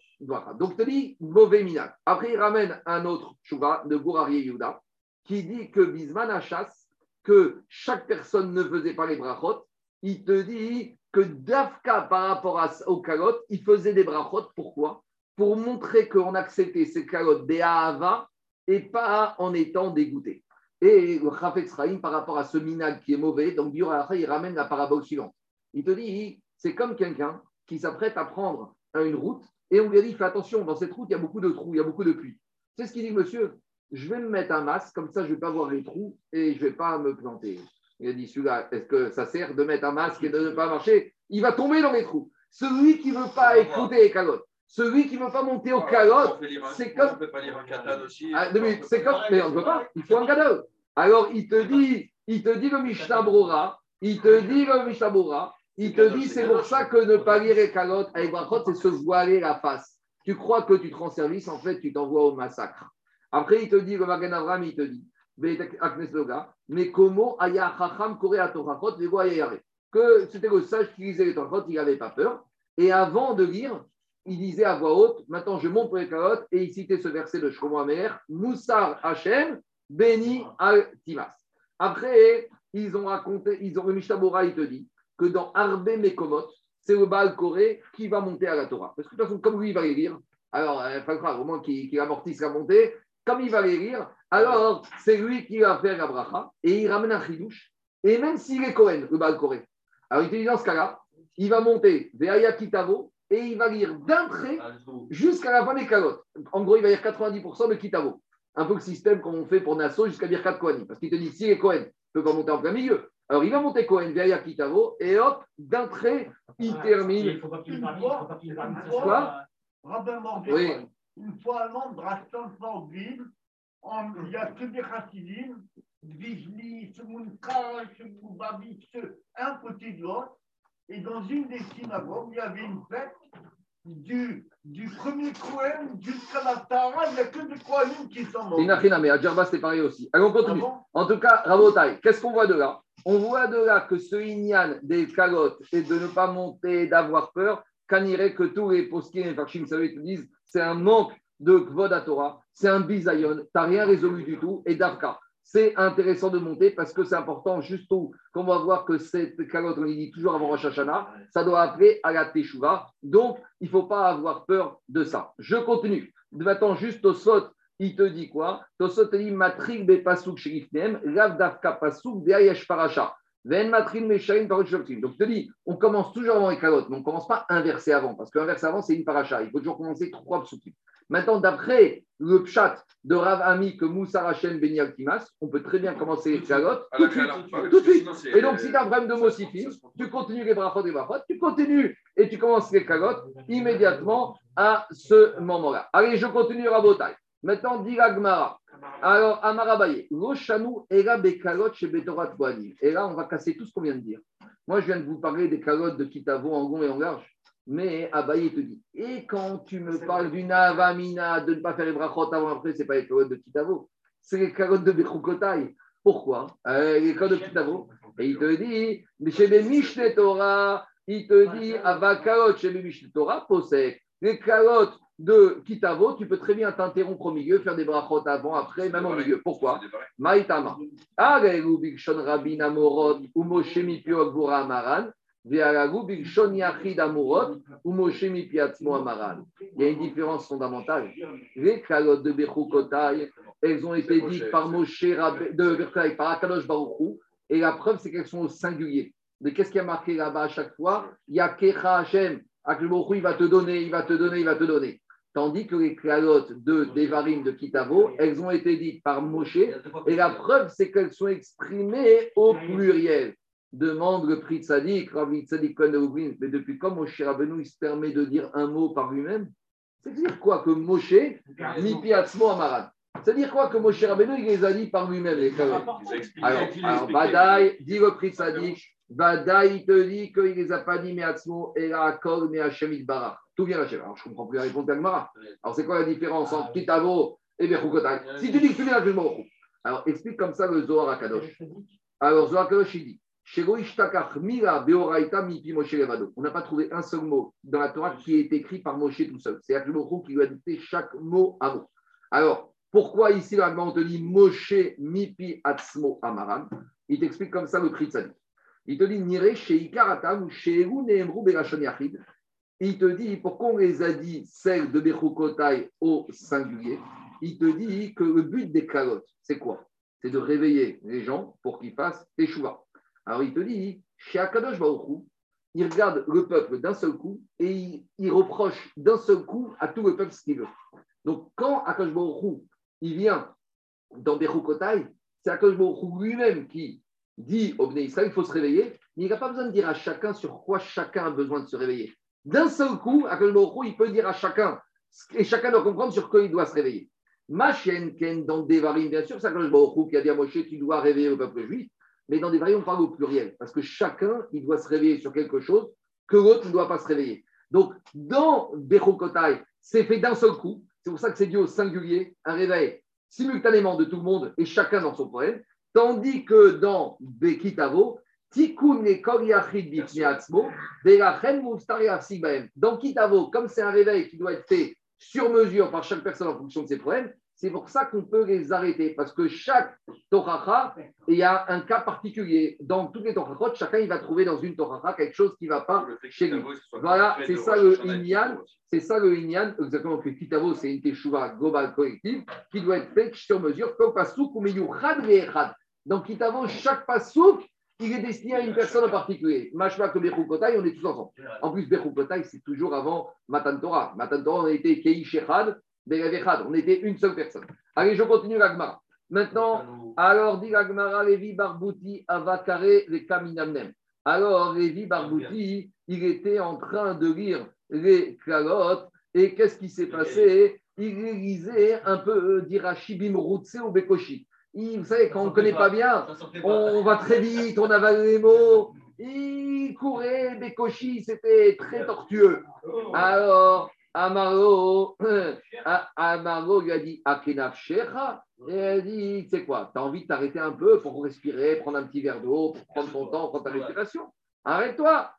Donc, tu dis mauvais minag. Après, il ramène un autre chouva de Gourari Yehuda qui dit que Bisman Hachas, que chaque personne ne faisait pas les brachot. Il te dit que Dafka, par rapport à, aux calottes, il faisait des brachot. Pourquoi? Pour montrer qu'on acceptait ces calottes des Ahava et pas en étant dégoûté. Et le Chafetz par rapport à ce minag qui est mauvais, donc il ramène la parabole suivante. Il te dit, c'est comme quelqu'un qui s'apprête à prendre une route et on lui dit, fais attention, dans cette route, il y a beaucoup de trous, il y a beaucoup de pluie. C'est ce qu'il dit, monsieur, je vais me mettre un masque, comme ça je ne vais pas voir les trous et je ne vais pas me planter. Il a dit, celui-là, est-ce que ça sert de mettre un masque et de ne pas marcher? Il va tomber dans les trous. Celui qui ne veut pas écouter les calottes, celui qui ne veut pas monter aux calottes, On lire un- c'est on comme- peut pas lire un aussi. ah, c'est comme, mais on ne peut pas, il faut un. Alors, il te dit, il te dit le Mishnah Brora, il te dit le Mishnah Brora, il te dit, c'est pour ça que ne pas lire les calottes avec brachot, c'est se voiler la face. Tu crois que tu te rends service, en fait, tu t'envoies au massacre. Après, il te dit, le Magan Avram, il te dit, mais comment Aya Chacham Kore Atorachot, les voix Yare. Que c'était le sage qui lisait les Torachot, il n'avait pas peur. Et avant de lire, il disait à voix haute, maintenant je monte pour les calottes, et il citait ce verset de Shlomo Amer, Moussar Hachem, Béni al Timas. Après, ils ont raconté, ils ont, le Mishnah il te dit que dans Arbe Mekomot, c'est le Baal Koré qui va monter à la Torah. Parce que de toute façon, comme lui, il va les lire, alors, il pas grave, au moins qu'il amortisse la montée, comme il va les lire, alors c'est lui qui va faire la bracha, et il ramène un chidouche, et même s'il est Kohen, le Baal Koré, alors il te dit dans ce cas-là, il va monter Veaya Kitavo, et il va lire d'un trait jusqu'à la fin des calottes. En gros, il va lire 90% de Kitavo. Un peu le système qu'on fait pour Nassau jusqu'à Birkat Kohanim. Parce qu'il te dit, si les Kohen ne peut pas monter en plein milieu. Alors, il va monter Kohen, Veaya Kitavo, et hop, d'un trait, il termine. Il faut pas qu'il parle, il faut pas qu'il. Quoi? Oui. Une fois un membre Rastan Bible, il n'y a que des Chassidim, Vizli, Semunka, Semoubabit, un côté de l'autre. Et dans une des synagogues, il y avait une fête du, du premier Kohen jusqu'à la Tara, il n'y a que des Kohanim qui sont morts. Inachina, mais à Djerba, c'était pareil aussi. Allez, on Ah continue. bon? En tout cas, Rabotai, qu'est-ce qu'on voit de là? On voit de là que ce Inyan des calottes et de ne pas monter, d'avoir peur, irait que tous les poskim et Farshim, savez, te disent c'est un manque de Kvod Torah, c'est un bisayon, tu n'as rien résolu du tout. Et Davka, c'est intéressant de monter parce que c'est important, juste où, qu'on va voir que cette calotte, on dit toujours avant Rosh Hashanah, ça doit appeler à la Teshuvah. Donc, il ne faut pas avoir peur de ça. Je continue. Maintenant, juste au il te dit quoi? Tosot te dit matrik be pasuk sherifnem, lav davka pasuk deayesh paracha. Ven matrin meshaim parot shoktim. Donc, je te dis, on commence toujours avant les calottes, mais on ne commence pas un verset avant, parce qu'un verset avant, c'est une paracha. Il faut toujours commencer trois psukim. Maintenant, d'après le pshat de Rav Ami que Moussa Rachem Ben Yaltimas, on peut très bien commencer les calottes À tout de suite. Ouais, Tout de suite. Et donc, si tu as un problème de mosifim, tu continues les brachot et brachot, tu continues et tu commences les calottes immédiatement à ce moment-là. Allez, je continue Rabotai. Maintenant, dit la Gemara. Alors, Amarabaye, Roshanu Era Bekalot chez Betorat Kohanim. Et là, on va casser tout ce qu'on vient de dire. Moi, je viens de vous parler des calottes de Kitavo en long et en large. Mais Abaye te dit, et quand tu me parles d'une avamina, de ne pas faire les brachot avant après, ce n'est pas les calottes de Kitavo, c'est les calottes de Bechukotai. Pourquoi? Euh, Les calottes de Kitavo. Et il te dit, mais chez les Mishneh Torah, il te dit, Avakalot chez les Mishneh Torah, posek. Les calottes de Kitavo, tu peux très bien t'interrompre au milieu, faire des brachot avant, après, même au milieu. Pourquoi Maïtama. Bigshon Rabin Amorot, ou Moshe Mipio Agvura Amaran, Bigshon Yachid Amorot, ou Moshe Mipiatzmo Amaran. Il y a une différence fondamentale. Les calottes de Bechukotai, elles ont été dites par Moshe de par Akadosh Baruchou, et la preuve, c'est qu'elles sont au singulier. Mais qu'est-ce qui a marqué là-bas à chaque fois? Il y a Kecha Hashem. Akadosh Baruchou, il va te donner, il va te donner, il va te donner. Tandis que les calottes de Devarim de Kitavo, elles ont été dites par Moshe, et la preuve, c'est qu'elles sont exprimées au pluriel. Demande le prix de Sadik, Ravi de Lublin, mais depuis quand Moshe Rabbeinu il se permet de dire un mot par lui-même? C'est-à-dire quoi que Moshe, Mipi Atzmo Amaran C'est-à-dire quoi que Moshe Rabbeinu il les a dit par lui-même, les expliqué. alors, alors. Badaï, dit le prix Sadik, Badaï, il te dit qu'il ne les a pas dit, mais Atzmo, et la Akol, mais Hachem Itbarach. Tout vient Hachem. Alors, je ne comprends plus la réponse d'Agmara. Alors, c'est quoi la différence entre Kitavo et Bechukotai Si tu dis que tu viens Baruch Hu. Alors, explique comme ça le Zohar Akadosh. Alors, Zohar Akadosh, il dit. On n'a pas trouvé un seul mot dans la Torah qui est écrit par Moshe tout seul. C'est Hachem Baruch Hu qui lui a dicté chaque mot à mot. Alors, pourquoi ici, là, on te dit Moshe mipi atzmo amaran? Il t'explique comme ça le prix de sa vie. Il te dit Nire chez ou. Il te dit pourquoi on les a dit celles de Bechukotai au singulier. Il te dit que le but des calottes, c'est quoi? C'est de réveiller les gens pour qu'ils fassent Teshuvah. Alors il te dit, chez Akadosh Baruch Hu, il regarde le peuple d'un seul coup et il, reproche d'un seul coup à tout le peuple ce qu'il veut. Donc quand Akadosh Baruch Hu, il vient dans Bechukotai, c'est Akadosh Baruch Hu lui-même qui dit au Bnei Israël, il faut se réveiller, mais il n'a pas besoin de dire à chacun sur quoi chacun a besoin de se réveiller. D'un seul coup, Hu, il peut dire à chacun, et chacun doit comprendre sur quoi il doit se réveiller. Machen Ken dans Devarim, bien sûr, c'est Baruch qui a dit à Moshe, tu dois réveiller le peuple juif, mais dans Devarim, on parle au pluriel, parce que chacun, il doit se réveiller sur quelque chose que l'autre ne doit pas se réveiller. Donc, dans Bechukotai, c'est fait d'un seul coup, c'est pour ça que c'est dit au singulier, un réveil simultanément de tout le monde et chacun dans son problème, tandis que dans Bekitavo, Tikkun. Dans Kitavo, comme c'est un réveil qui doit être fait sur mesure par chaque personne en fonction de ses problèmes, c'est pour ça qu'on peut les arrêter, parce que chaque Toracha, il y a un cas particulier. Dans toutes les Torachot, chacun il va trouver dans une Toracha quelque chose qui ne va pas chez lui. Voilà, c'est ça le Inyan. C'est ça le Inyan, exactement, que Kitavo, c'est une teshuva globale collective qui doit être faite sur mesure, comme Pasouk ou Meyuchad Ve'echad. Dans Kitavo, chaque Pasouk, il est destiné à une personne en particulier. Mashma que Bechukotai, on est tous ensemble. En plus, Bechukotai, c'est toujours avant Matan Torah. Matan Torah, on a été Echad. On était une seule personne. Allez, je continue l'Agmara. Maintenant, alors dit l'Agmara, Lévi Barbouti, Avakare, les Kaminamnem. Alors, Lévi Barbouti, il était en train de lire les calottes. Et qu'est-ce qui s'est passé? Il lisait un peu d'Irachibim Routse ou Bekoshi. Vous savez, quand on ne connaît pas bien, on va très vite, on avale les mots. Il courait, Bekoshi, c'était très tortueux. Alors, Amaro, A- Amaro lui a dit Akenaf Shecha. Et elle dit Tu sais quoi, tu as envie de t'arrêter un peu pour respirer, prendre un petit verre d'eau, pour prendre ton temps, prendre ta respiration. Arrête-toi.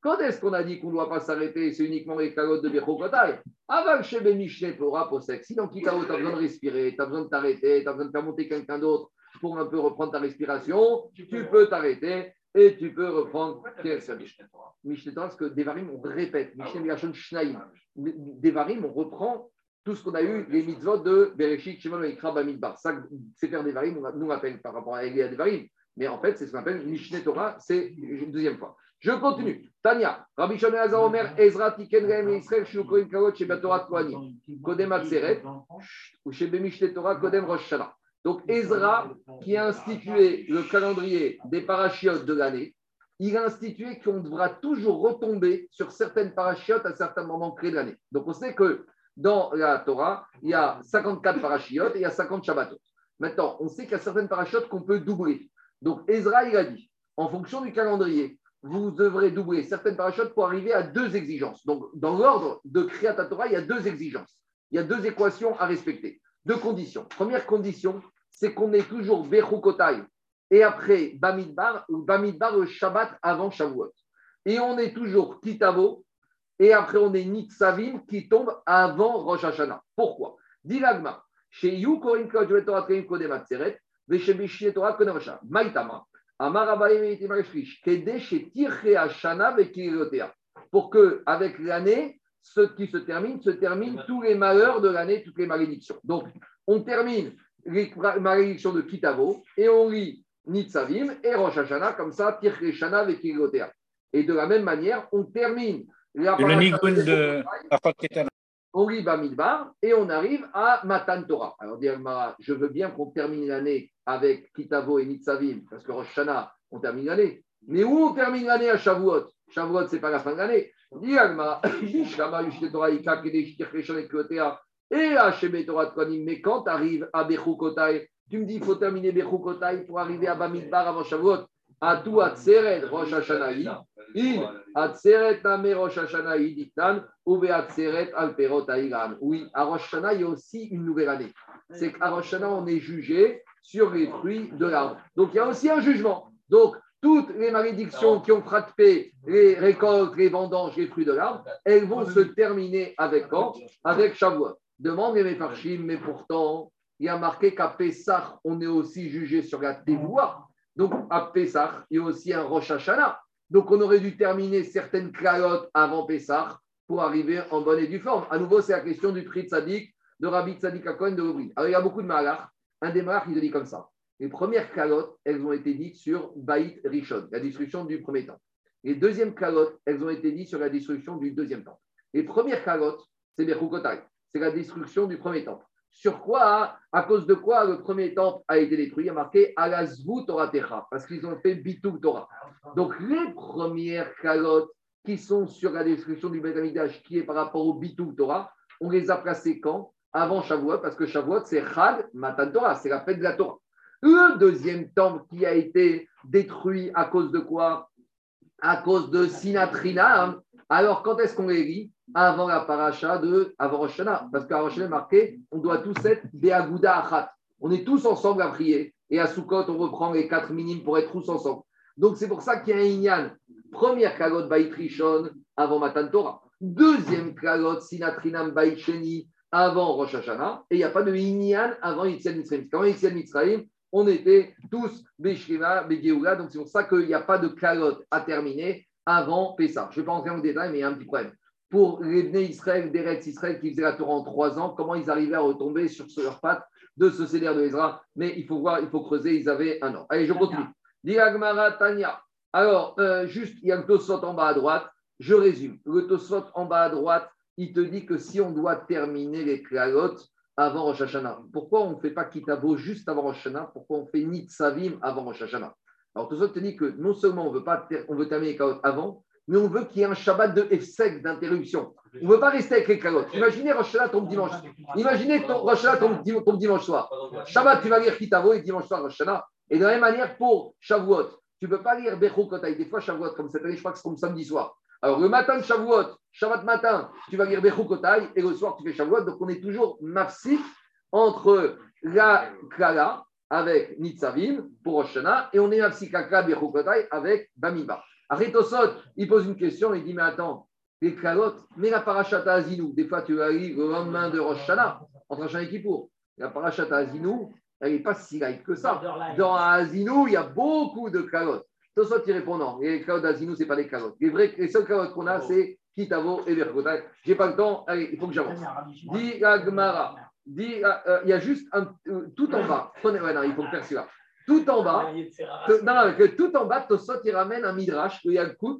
Quand est-ce qu'on a dit qu'on ne doit pas s'arrêter? C'est uniquement les carottes de Bechokotai. Avant chez Bemishne Torah Posek. Si dans Kitao, tu as besoin de respirer, tu as besoin de t'arrêter, tu as besoin de faire monter quelqu'un d'autre pour un peu reprendre ta respiration, tu peux t'arrêter et tu peux reprendre. Mishneh Torah Mishneh Torah, parce que Devarim, on répète. Mishneh Milachon Shnaïm. Devarim, on reprend tout ce qu'on a eu, les mitzvot de Bereshit, Shimon, Ikra, Bamidbar. Ça, c'est faire des varim, on nous rappelle par rapport à Elia des varim. Mais en fait, c'est ce qu'on appelle Mishneh Torah, c'est une deuxième fois. Je continue. Tania, Rabbi Shon Azar Omer, Ezra Tiken Rehem Israël, Shu Kohen Karot, Sheba Torah Kohanim, Kodem Atzeret, ou chez Mishneh Torah, Kodem Rosh Hashanah. Donc Ezra, qui a institué le calendrier des parachiotes de l'année, il a institué qu'on devra toujours retomber sur certaines parachiotes à certains moments clés de l'année. Donc on sait que dans la Torah, il y a 54 parachiotes et il y a 50 Shabbatot. Maintenant, on sait qu'il y a certaines parachiotes qu'on peut doubler. Donc Ezra, il a dit, en fonction du calendrier, vous devrez doubler certaines parachutes pour arriver à deux exigences. Donc, dans l'ordre de Kriyat Torah, il y a deux exigences. Il y a deux équations à respecter, deux conditions. Première condition, c'est qu'on est toujours Bechukotai et après Bamidbar, ou Bamidbar le Shabbat avant Shavuot. Et on est toujours Kitavo et après on est Nitzavim qui tombe avant Rosh Hashanah. Pourquoi? Dilagma, chez You Korin Torah Kodem Atzeret, chez Bishie Torah Kodem Hashanah. Maïtama. Pour que, avec l'année, ce qui se termine, se termine tous les malheurs de l'année, toutes les malédictions. Donc, on termine les malédictions de Kitavo et on lit Nitzavim et Rosh Hashanah, comme ça, Tirche Shana avec Et de la même manière, on termine la le de on lit Bamidbar et on arrive à Matan Torah. Alors, je veux bien qu'on termine l'année avec Kitavo et Nitzavim, parce que Rosh Hashanah, on termine l'année. Mais où on termine l'année à Shavuot? Shavuot, ce n'est pas la fin de l'année. et à Torah Mais quand tu arrives à Bechukotai, tu me dis qu'il faut terminer Bechukotai pour arriver à Bamidbar avant Shavuot. À tout Atzeret Rosh Hashanah. In Atzeret Name Rosh ou Atzeret Alperot Oui, à Rosh il y a aussi une nouvelle année. C'est qu'à Rosh on est jugé sur les fruits de l'arbre. Donc il y a aussi un jugement. Donc toutes les malédictions qui ont frappé les récoltes, les vendanges, les fruits de l'arbre, elles vont se terminer avec quand? Avec Shavuot. Demande les mais pourtant, il y a marqué qu'à Pessah, on est aussi jugé sur la Tevoua. Donc à Pessah, il y a aussi un Rosh Hashanah. Donc on aurait dû terminer certaines clalotes avant Pessah pour arriver en bonne et due forme. À nouveau, c'est la question du prix de Sadik, de Rabbi Tzadik Akon de Obri. Alors il y a beaucoup de malach. Un des malach, il le dit comme ça. Les premières calottes, elles ont été dites sur Baït Rishon, la destruction du premier temps. Les deuxièmes calottes, elles ont été dites sur la destruction du deuxième temps. Les premières calottes, c'est Bechukotai, c'est la destruction du premier temple. Sur quoi, à cause de quoi le premier temple a été détruit Il y a marqué Alazvu Torah Techa, parce qu'ils ont fait Bitou Torah. Donc les premières calottes qui sont sur la destruction du Beth qui est par rapport au Bitou Torah, on les a placées quand? Avant Shavuot, parce que Shavuot, c'est Chag Matan Torah, c'est la fête de la Torah. Le deuxième temple qui a été détruit à cause de quoi? À cause de Sinatrina. Alors, quand est-ce qu'on les lit Avant la paracha de avant Rosh Parce qu'à Rosh est marqué, on doit tous être des Achat. On est tous ensemble à prier. Et à Sukkot, on reprend les quatre minimes pour être tous ensemble. Donc, c'est pour ça qu'il y a un Inyan. Première kalote Baït Rishon avant Matan Torah. Deuxième kalote Sinatrinam Baït Sheni avant Rosh Hashanah. Et il n'y a pas de Inyan avant Yitziel Mitzrayim. Quand Yitziel Mitzrayim, on était tous Beshriva, Begeoula, donc c'est pour ça qu'il n'y a pas de calotte à terminer avant Pessah. Je ne vais pas entrer en détail, mais il y a un petit problème. Pour les Bnei Israël, des Israël qui faisaient la Torah en trois ans, comment ils arrivaient à retomber sur leurs pattes de ce CDR de Ezra? Mais il faut voir, il faut creuser, ils avaient un an. Allez, je continue. Diagmara Tanya. Alors, euh, juste, il y a le Tosot en bas à droite. Je résume. Le Tosot en bas à droite, il te dit que si on doit terminer les calottes, avant Rosh Hashanah. Pourquoi on ne fait pas Kitavo juste avant Rosh Hashanah? Pourquoi on fait Nitzavim avant Rosh Hashanah? Alors, tout ça te dit que non seulement on veut, pas on veut terminer les kalotes avant, mais on veut qu'il y ait un Shabbat de Efsek, d'interruption. On ne veut pas rester avec les kalotes. Imaginez Rosh Hashanah tombe dimanche. Imaginez ton Rosh Hashanah tombe, dimanche soir. Shabbat, tu vas lire Kitavo et dimanche soir Rosh Hashanah. Et de la même manière pour Shavuot, tu ne peux pas lire Bechokotay. Des fois, Shavuot, comme cette année, je crois que c'est comme samedi soir. Alors, le matin de Shavuot, Shabbat matin, tu vas lire Bechukotai et le soir, tu fais Shavuot. Donc, on est toujours mafsif entre la Klala avec Nitzavim pour Rosh et on est mafsif Kaka Bechukotai avec Bamiba. Aretosot, il pose une question, il dit Mais attends, les Klalot, mais la parachata Azinou, des fois, tu lire le lendemain de Rosh Hashanah, entre Hashanah et Kippour. La parachata Azinou, elle n'est pas si light que ça. Dans Azinou, il y a beaucoup de Klalot. Tosot, il répond non. Les calottes d'Azinou, ce n'est pas des calottes. Les, vrais, les seules calottes qu'on a, c'est Kitavo et Verkota. J'ai pas le temps, allez, il faut que j'avance. Dit la Dit, euh, il y a juste un, euh, tout en bas. Ouais, non, il faut le faire celui-là. Tout en bas, que- non, que tout en bas, Tosot, il ramène un midrash, le Yalkut,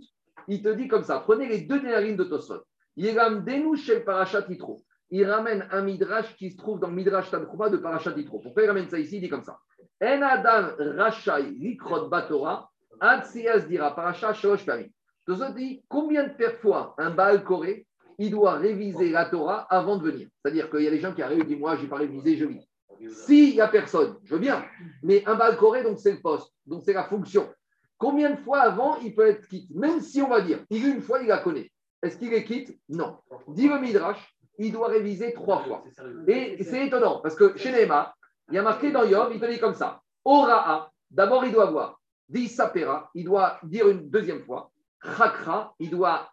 il te dit comme ça, prenez les deux dernières lignes de Tosot. Il ramène chez le Parashat Yitro. Il ramène un midrash qui se trouve dans le midrash Tanchuma de Parashat Yitro. Pourquoi il ramène ça ici? Il dit comme ça. En Adam Rachai Likrot Batora, Ad Siyas dira Parashat Shalosh Pamim. Tosot dit combien de fois un Baal Koré il doit réviser la Torah avant de venir. C'est-à-dire qu'il y a des gens qui arrivent et disent Moi, je n'ai pas révisé, je lis. S'il n'y a personne, je veux bien. Mais un bal coré, donc c'est le poste, donc c'est la fonction. Combien de fois avant il peut être quitte? Même si on va dire, il une fois, il la connaît. Est-ce qu'il est quitte? Non. Dit le Midrash, il doit réviser trois fois. Et c'est étonnant, parce que chez Neymar, il y a marqué dans Yom, il te dit comme ça Ora'a, d'abord il doit voir. Visapera, il doit dire une deuxième fois. Chakra, il doit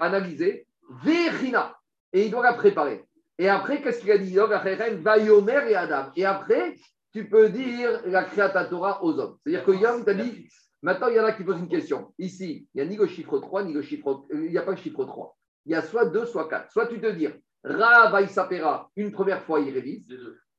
analyser. Vechina, et il doit la préparer. Et après, qu'est-ce qu'il a dit? Vayomer et Adam. Et après, tu peux dire la Torah aux hommes. C'est-à-dire que Yom t'a dit, maintenant il y en a qui posent une question. Ici, il n'y a ni le chiffre 3, ni le chiffre. Il n'y a pas le chiffre 3. Il y a soit 2, soit 4. Soit tu te dis, Ra Vaisapera, une première fois, il révise.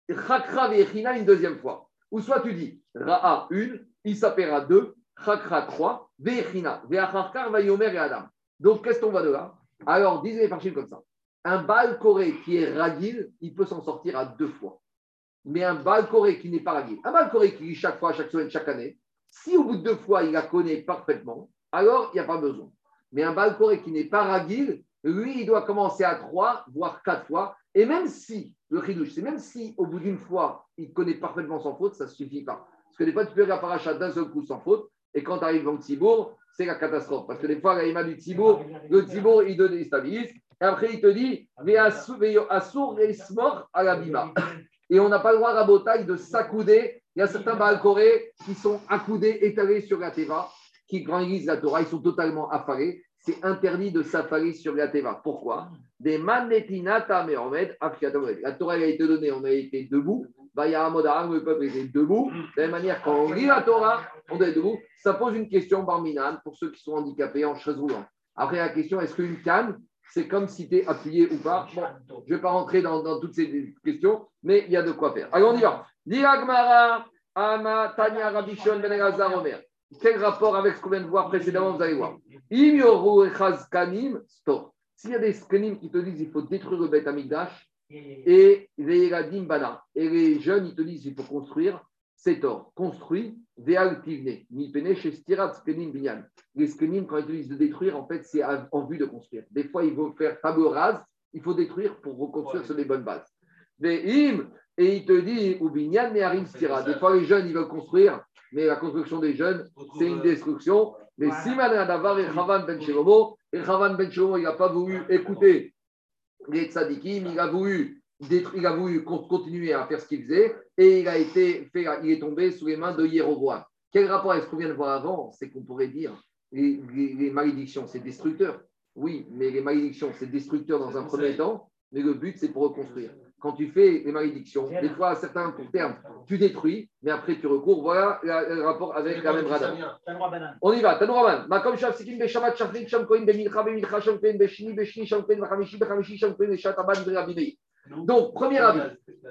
Chakra Vechina, une deuxième fois. Ou soit tu dis, Ra'a, une, Isapera, deux, Chakra, trois, Vechina, Veacharkar, Vayomer et Adam. Donc, qu'est-ce qu'on va de là? Alors, disent les parchim comme ça. Un bal coré qui est ragil, il peut s'en sortir à deux fois. Mais un bal coré qui n'est pas ragil, un bal coré qui lit chaque fois, chaque semaine, chaque année, si au bout de deux fois, il la connaît parfaitement, alors il n'y a pas besoin. Mais un bal coré qui n'est pas ragil, lui, il doit commencer à trois, voire quatre fois. Et même si, le chidouche, c'est même si au bout d'une fois, il connaît parfaitement sans faute, ça ne suffit pas. Parce que des fois, tu peux faire la paracha d'un seul coup sans faute, et quand tu arrives le Tzibour, c'est la catastrophe. Parce que des fois, l'Aïma du Tzibour, le Tzibour, il te déstabilise. Et après, il te dit, Assour et Smor à la bima. Et on n'a pas le droit à Rabotaille de s'accouder. Il y a certains Baal qui sont accoudés, étalés sur la Teva, qui, quand ils lisent la Torah, ils sont totalement affalés. C'est interdit de s'affaler sur la Teva. Pourquoi? Des manetinata afiatamoed. La Torah a été donnée, on a été debout. Le peuple était debout. De la même manière, quand on lit la Torah, on doit être debout. Ça pose une question barminan pour ceux qui sont handicapés en chaise roulante. Après, la question, est-ce qu'une canne, c'est comme si tu es appuyé ou pas? Bon, je ne vais pas rentrer dans, toutes ces questions, mais il y a de quoi faire. Allez, on y va. Diagmara, Ama, Tanya, Rabishon, Ben Omer. Quel rapport avec ce qu'on vient de voir précédemment Vous allez voir. Im yoru echaz kanim, stop. S'il y a des skanim qui te disent qu'il faut détruire le Beth Amigdash, et les Bana, et les jeunes, ils te disent qu'il faut construire, c'est tort. Construit, Veal Tivne, Nipene, chez Stirat Skenim Binyan. Les Skenim, quand ils te disent de détruire, en fait, c'est en vue de construire. Des fois, il faut faire table rase, il faut détruire pour reconstruire sur les bonnes bases. Ve'im, et il te dit, ou Binyan Neharim Stira. Des fois, les jeunes, ils veulent construire, mais la construction des jeunes, c'est une destruction. Mais Siman Adavar et Chavan Ben Shelomo, et Chavan Ben Shelomo, il n'a pas voulu écouter les tzadikim, il a voulu, il a voulu con- continuer à faire ce qu'il faisait, et il a été fait, il est tombé sous les mains de Jéroboam. Quel rapport avec ce qu'on vient de voir avant? C'est qu'on pourrait dire les, les- les malédictions, c'est destructeur. Oui, mais les malédictions, c'est destructeur dans un premier temps, mais le but, c'est pour reconstruire. Quand tu fais les malédictions, des fois, à certains court terme, tu détruis, mais après, tu recours. Voilà la- le rapport avec la même radar. On y va. Tanouraman. Makom Shafsikin Beshamat Shafrik Shamkoin Bemilcha Bemilcha Shamkoin Beshini Beshini Shamkoin Bachamishi Bachamishi Shamkoin Shataban Rabbi Donc, premier avis.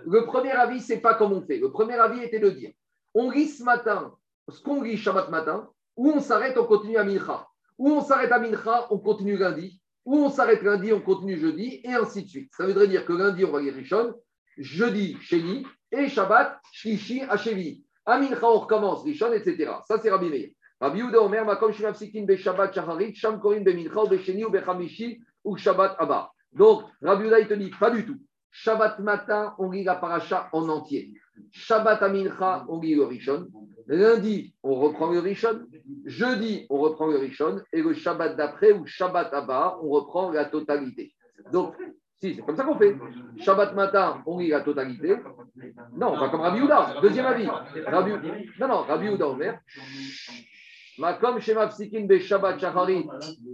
Le premier avis, c'est pas comme on fait. Le premier avis était de dire on lit ce matin ce qu'on lit Shabbat matin, ou on s'arrête, on continue à Mincha. Ou on s'arrête à Mincha, on continue lundi. Ou on s'arrête lundi, on continue jeudi, et ainsi de suite. Ça voudrait dire que lundi, on va lire Rishon, jeudi, Sheni, et Shabbat, Shlishi, Hashevi. À Mincha, on recommence Rishon, etc. Ça, c'est Rabbi Meir. Rabbi Yehuda Omer, Makom Shimapsikin Be Shabbat Shacharit, Sham Korim Be Mincha, Be Sheni, ou Be Chamishi, ou Shabbat Abba. Donc, Rabbi Yehuda, il te dit, pas du tout. Shabbat matin, on lit la paracha en entier. Shabbat à Mincha, on lit le Rishon. Lundi, on reprend le Rishon. Jeudi, on reprend le Rishon. Et le Shabbat d'après, ou Shabbat Abba, on reprend la totalité. Donc, si, c'est comme ça qu'on fait. Shabbat matin, on lit la totalité. Non, pas comme Rabbi Yehuda. Deuxième avis. Rabbi... Non, non, Rabbi Yehuda Omer. Makom Be Shabbat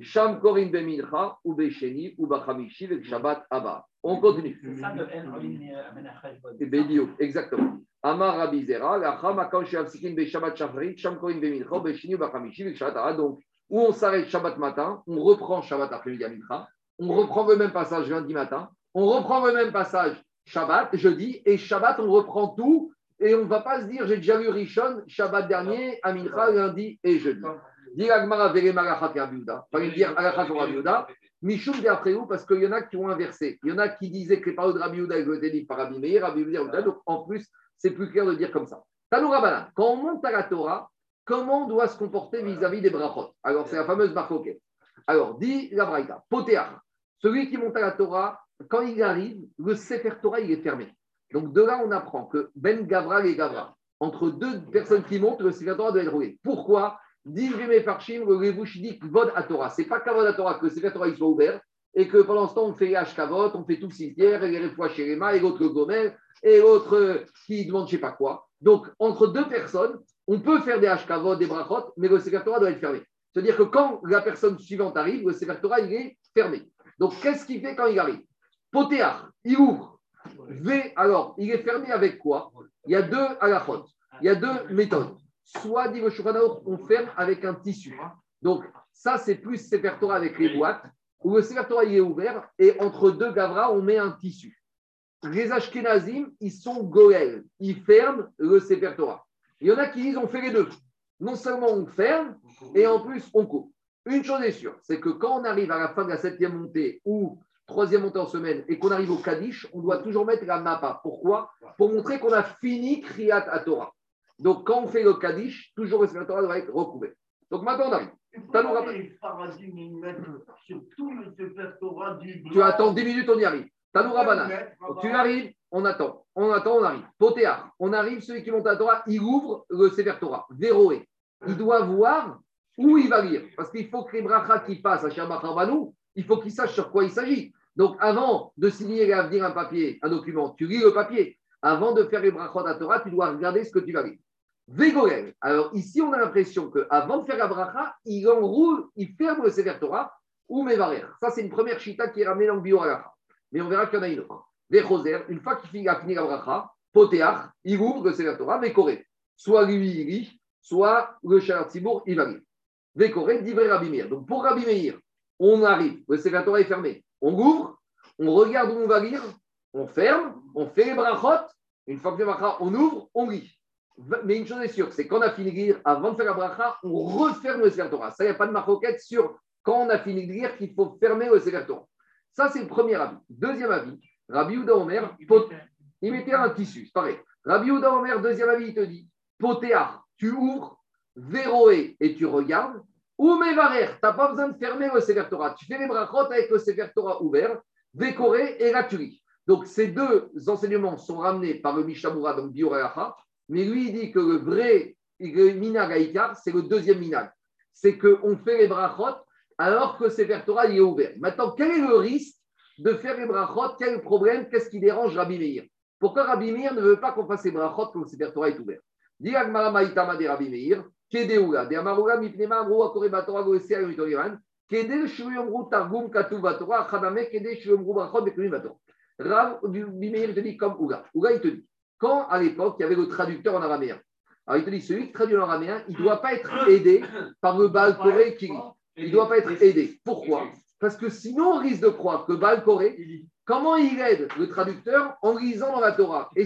Sham Korim Be Mincha, ou Be Sheni, ou Bachamishi, Shabbat Abba. On continue. C'est ça de En Et Bédio, exactement. Amar Rabbi Zera, la Chama Kam Sheavsikin Be Shabbat Shacharit, Sham Korim Be Mincha, Be Sheni, ou Bachamishi, Ve Shabbat Abba. Donc, où on s'arrête Shabbat matin, on reprend Shabbat après-midi à Mincha, on reprend le même passage lundi matin, on reprend le même passage Shabbat, jeudi, et Shabbat, on reprend tout, et on ne va pas se dire, j'ai déjà lu Rishon, Shabbat dernier, à Mincha, lundi et jeudi. Dis Agmara Abiuda. Fallait dire Alachat ou Abiuda. Michoum dit après où Parce qu'il y en a qui ont inversé. Il y en a qui disaient que les paroles de Rabbi Yehuda étaient dites par Rabbi Meir, Rabbi Yehuda. Donc en plus, c'est plus clair de dire comme ça. Tanou Rabbanan, quand on monte à la Torah, comment on doit se comporter vis-à-vis des brachot? Alors c'est la fameuse marcoquette. Alors, dit la Braïta, Potéar, celui qui monte à la Torah, quand il arrive, le Sefer Torah, il est fermé. Donc de là, on apprend que Ben Gavra et Gavra, entre deux personnes qui montent, le Sefer doit être roulé. Pourquoi? Dit Farshim, le Revouchidik Vod à Torah. C'est pas qu'avod à Torah que le Sefer soit ouvert et que pendant ce temps, on fait les Hashkavot, on fait tout cimetière, et les Refoua chez et l'autre le Gomel, et l'autre qui demande je sais pas quoi. Donc, entre deux personnes, on peut faire des Hashkavot, des Brachot, mais le Sefer doit être fermé. C'est-à-dire que quand la personne suivante arrive, le Sefer il est fermé. Donc, qu'est-ce qu'il fait quand il arrive? Potéar, il ouvre. V, alors, il est fermé avec quoi Il y a deux halachot, il y a deux méthodes. Soit, dit le on ferme avec un tissu. Donc, ça, c'est plus Sefer Torah avec les boîtes, où le Sefer Torah il est ouvert, et entre deux gavras, on met un tissu. Les Ashkenazim, ils sont goël, ils ferment le Sefer Torah. Il y en a qui disent on fait les deux. Non seulement on ferme, et en plus on coupe. Une chose est sûre, c'est que quand on arrive à la fin de la septième montée ou troisième montée en semaine et qu'on arrive au Kaddish, on doit toujours mettre la mappa. Pourquoi? Pour montrer qu'on a fini Kriyat à Torah. Donc quand on fait le Kaddish, toujours le Torah doit être recouvert. Donc maintenant on arrive. Tu attends 10 minutes, on y arrive. Tanoura. Tu arrives, on attend. On attend, on arrive. Potéa, on arrive, celui qui monte à Torah, il ouvre le Sefer Torah. Véroé. Il doit voir où il va lire. Parce qu'il faut que les brachas qui passent à Shabbat il faut qu'il sache sur quoi il s'agit. Donc avant de signer et venir un papier, un document, tu lis le papier. Avant de faire les brachot à Torah, tu dois regarder ce que tu vas lire. Végorel. Alors ici, on a l'impression qu'avant de faire la bracha, il enroule, il ferme le Sefer Torah ou Mevarer. Ça, c'est une première chita qui est ramenée dans le bio Mais on verra qu'il y en a une autre. Véchoser, une fois qu'il a fini la bracha, Potéach, il ouvre le Sefer Torah, Vékoré. Soit lui, il lit, soit le Tibour, il va lire. Vékoré, d'Ivré Rabbi Meir. Donc pour Rabbi Meir, on arrive, le Sefer est fermé. On ouvre, on regarde où on va lire, on ferme, on fait les brachot. Une fois que le bracha, on ouvre, on lit. Mais une chose est sûre, c'est qu'on a fini de lire, avant de faire la bracha, on referme le Sefer Torah. Ça, il n'y a pas de maroquette sur quand on a fini de lire qu'il faut fermer le Sefer Torah. Ça, c'est le premier avis. Deuxième avis, Rabbi Ouda Omer, il mettait un tissu, c'est pareil. Rabbi Ouda Omer, deuxième avis, il te dit, potéar, tu ouvres, véroé et tu regardes, ou mevarer, tu n'as pas besoin de fermer le Sefer Torah. Tu fais les brachot avec le Sefer Torah ouvert, vécoré et lis. Donc ces deux enseignements sont ramenés par le Mishamura, donc Bioreacha, mais lui, il dit que le vrai minag Aïkar, c'est le deuxième minag. C'est qu'on fait les brachot alors que Sefer Torah est ouvert. Maintenant, quel est le risque de faire les brachot? Quel est le problème? Qu'est-ce qui dérange Rabbi Meir? Pourquoi Rabbi Meir ne veut pas qu'on fasse les brachot quand le Sefer Torah est ouvert? Rabbi Meir, Kedeula, de Amaruga Mipnema Amru Akore Batora Goesia Mitorivan, Kede Shuyomru Targum Katu Batora, Chadame Kede Shuyomru Brachot Bekunim Batora. Rabbi Meir te dit comme Ouga. Ouga, il te dit quand à l'époque, il y avait le traducteur en araméen. Alors il te dit, celui qui traduit en araméen, il ne doit pas être aidé par le Baal Corée qui lit. Il ne doit pas être aidé. Pourquoi? Parce que sinon, on risque de croire que Baal Corée, comment il aide le traducteur en lisant dans la Torah? Et, et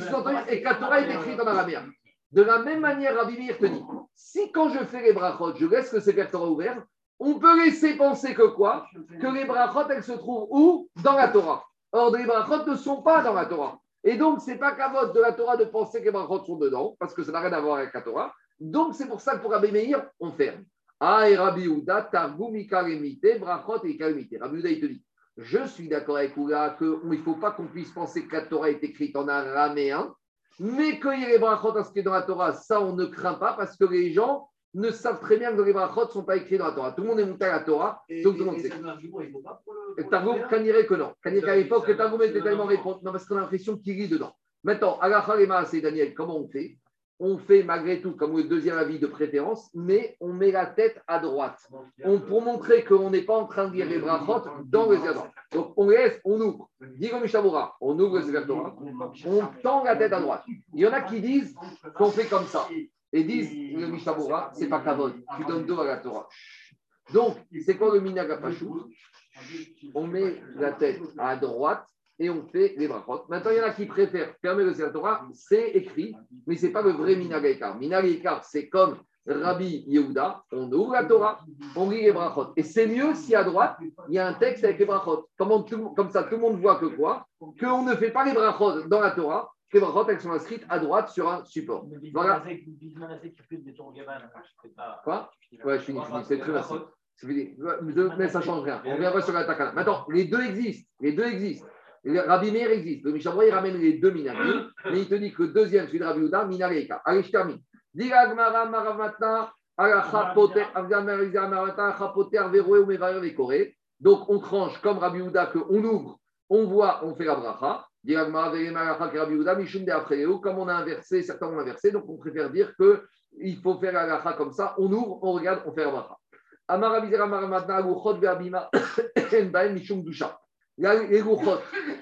que la Torah est écrite en araméen? De la même manière, Rabbi Meir te dit, si quand je fais les brachot, je laisse que ces Torah ouvert, on peut laisser penser que quoi? Que les brachot, elles se trouvent où? Dans la Torah. Or, les brachot ne sont pas dans la Torah. Et donc, ce n'est pas qu'à vote de la Torah de penser que les brachot sont dedans, parce que ça n'a rien à voir avec la Torah. Donc, c'est pour ça que pour Rabbi on ferme. Ah, et Rabbi Ouda, Targum, Kalemite, Brachot et Kalemite. Rabbi il te dit Je suis d'accord avec Ouda qu'il ne faut pas qu'on puisse penser que la Torah est écrite en araméen, mais qu'il y ait les Brachot inscrits dans la Torah, ça, on ne craint pas, parce que les gens ne savent très bien que les brachot ne sont pas écrits dans la Torah. Tout le monde est monté à la Torah, donc tout le monde sait. Et Targum, Kanire que non. Kanire à l'époque, Targum était tellement répondu. Non, parce qu'on a l'impression qu'il lit dedans. Maintenant, à la c'est Daniel, comment on fait? On fait malgré tout, comme le deuxième avis de préférence, mais on met la tête à droite. Pour montrer qu'on n'est pas en train de lire les brachot dans le Zézor. Donc on laisse, on ouvre. On ouvre le Torah, on tend la tête à droite. Il y en a qui disent qu'on fait comme ça. Et disent, le Mishabura, c'est pas Kavod, tu donnes dos à la Torah. Donc, c'est quoi le minag On met la tête à droite et on fait les brachot. Maintenant, il y en a qui préfèrent fermer le Sefer Torah, c'est écrit, mais ce n'est pas le vrai minag Ikar, c'est comme Rabbi Yehuda, on ouvre la Torah, on lit les brachot. Et c'est mieux si à droite, il y a un texte avec les brachot. Comment tout- comme ça, tout le monde voit que quoi? Qu'on ne fait pas les brachot dans la Torah, que les brachot, elles sont inscrites à droite sur un support. Voilà. Quoi? Ouais, je finis, je finis. C'est très facile. Mais ça ne change rien. On reviendra sur la. Maintenant, les deux existent. Les deux existent. Rabbi Meir existe. Le Mishabra, il ramène les deux minagim, mais il te dit que le deuxième, celui de Rabbi Ouda, minageka. Allez, je termine. Dira Gmara Maramatna, Alacha Poter, Avgam Merizah Maramata, Alacha Poter, Veroé ou Mevarer Vekoré. Donc, on tranche comme Rabbi Ouda, qu'on ouvre, on voit, on fait la bracha. Dira Gmara Verem Alacha que Rabbi Ouda, Mishum de Afreo. Comme on a inversé, certains ont inversé, donc on préfère dire qu'il faut faire la bracha comme ça. On ouvre, on regarde, on fait la bracha. Les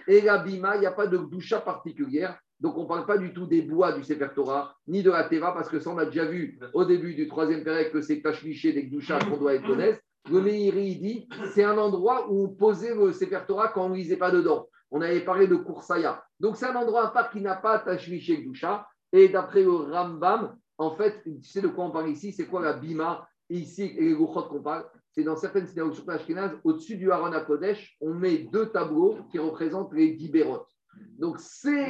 et la bima, il n'y a pas de doucha particulière. Donc, on ne parle pas du tout des bois du Sefer Torah, ni de la Teva, parce que ça, on a déjà vu au début du troisième période que c'est tachmiché des douchas qu'on doit être honnête. Le Meiri, dit c'est un endroit où on posait le Sefer Torah quand on ne lisait pas dedans. On avait parlé de Koursaya. Donc, c'est un endroit à part qui n'a pas tachmiché doucha. Et d'après le Rambam, en fait, tu sais de quoi on parle ici? C'est quoi la bima Ici, et les qu'on parle, c'est dans certaines synagogues, surtout Ashkenaz, au-dessus du Haron à Kodesh, on met deux tableaux qui représentent les dix bérotes. Donc, c'est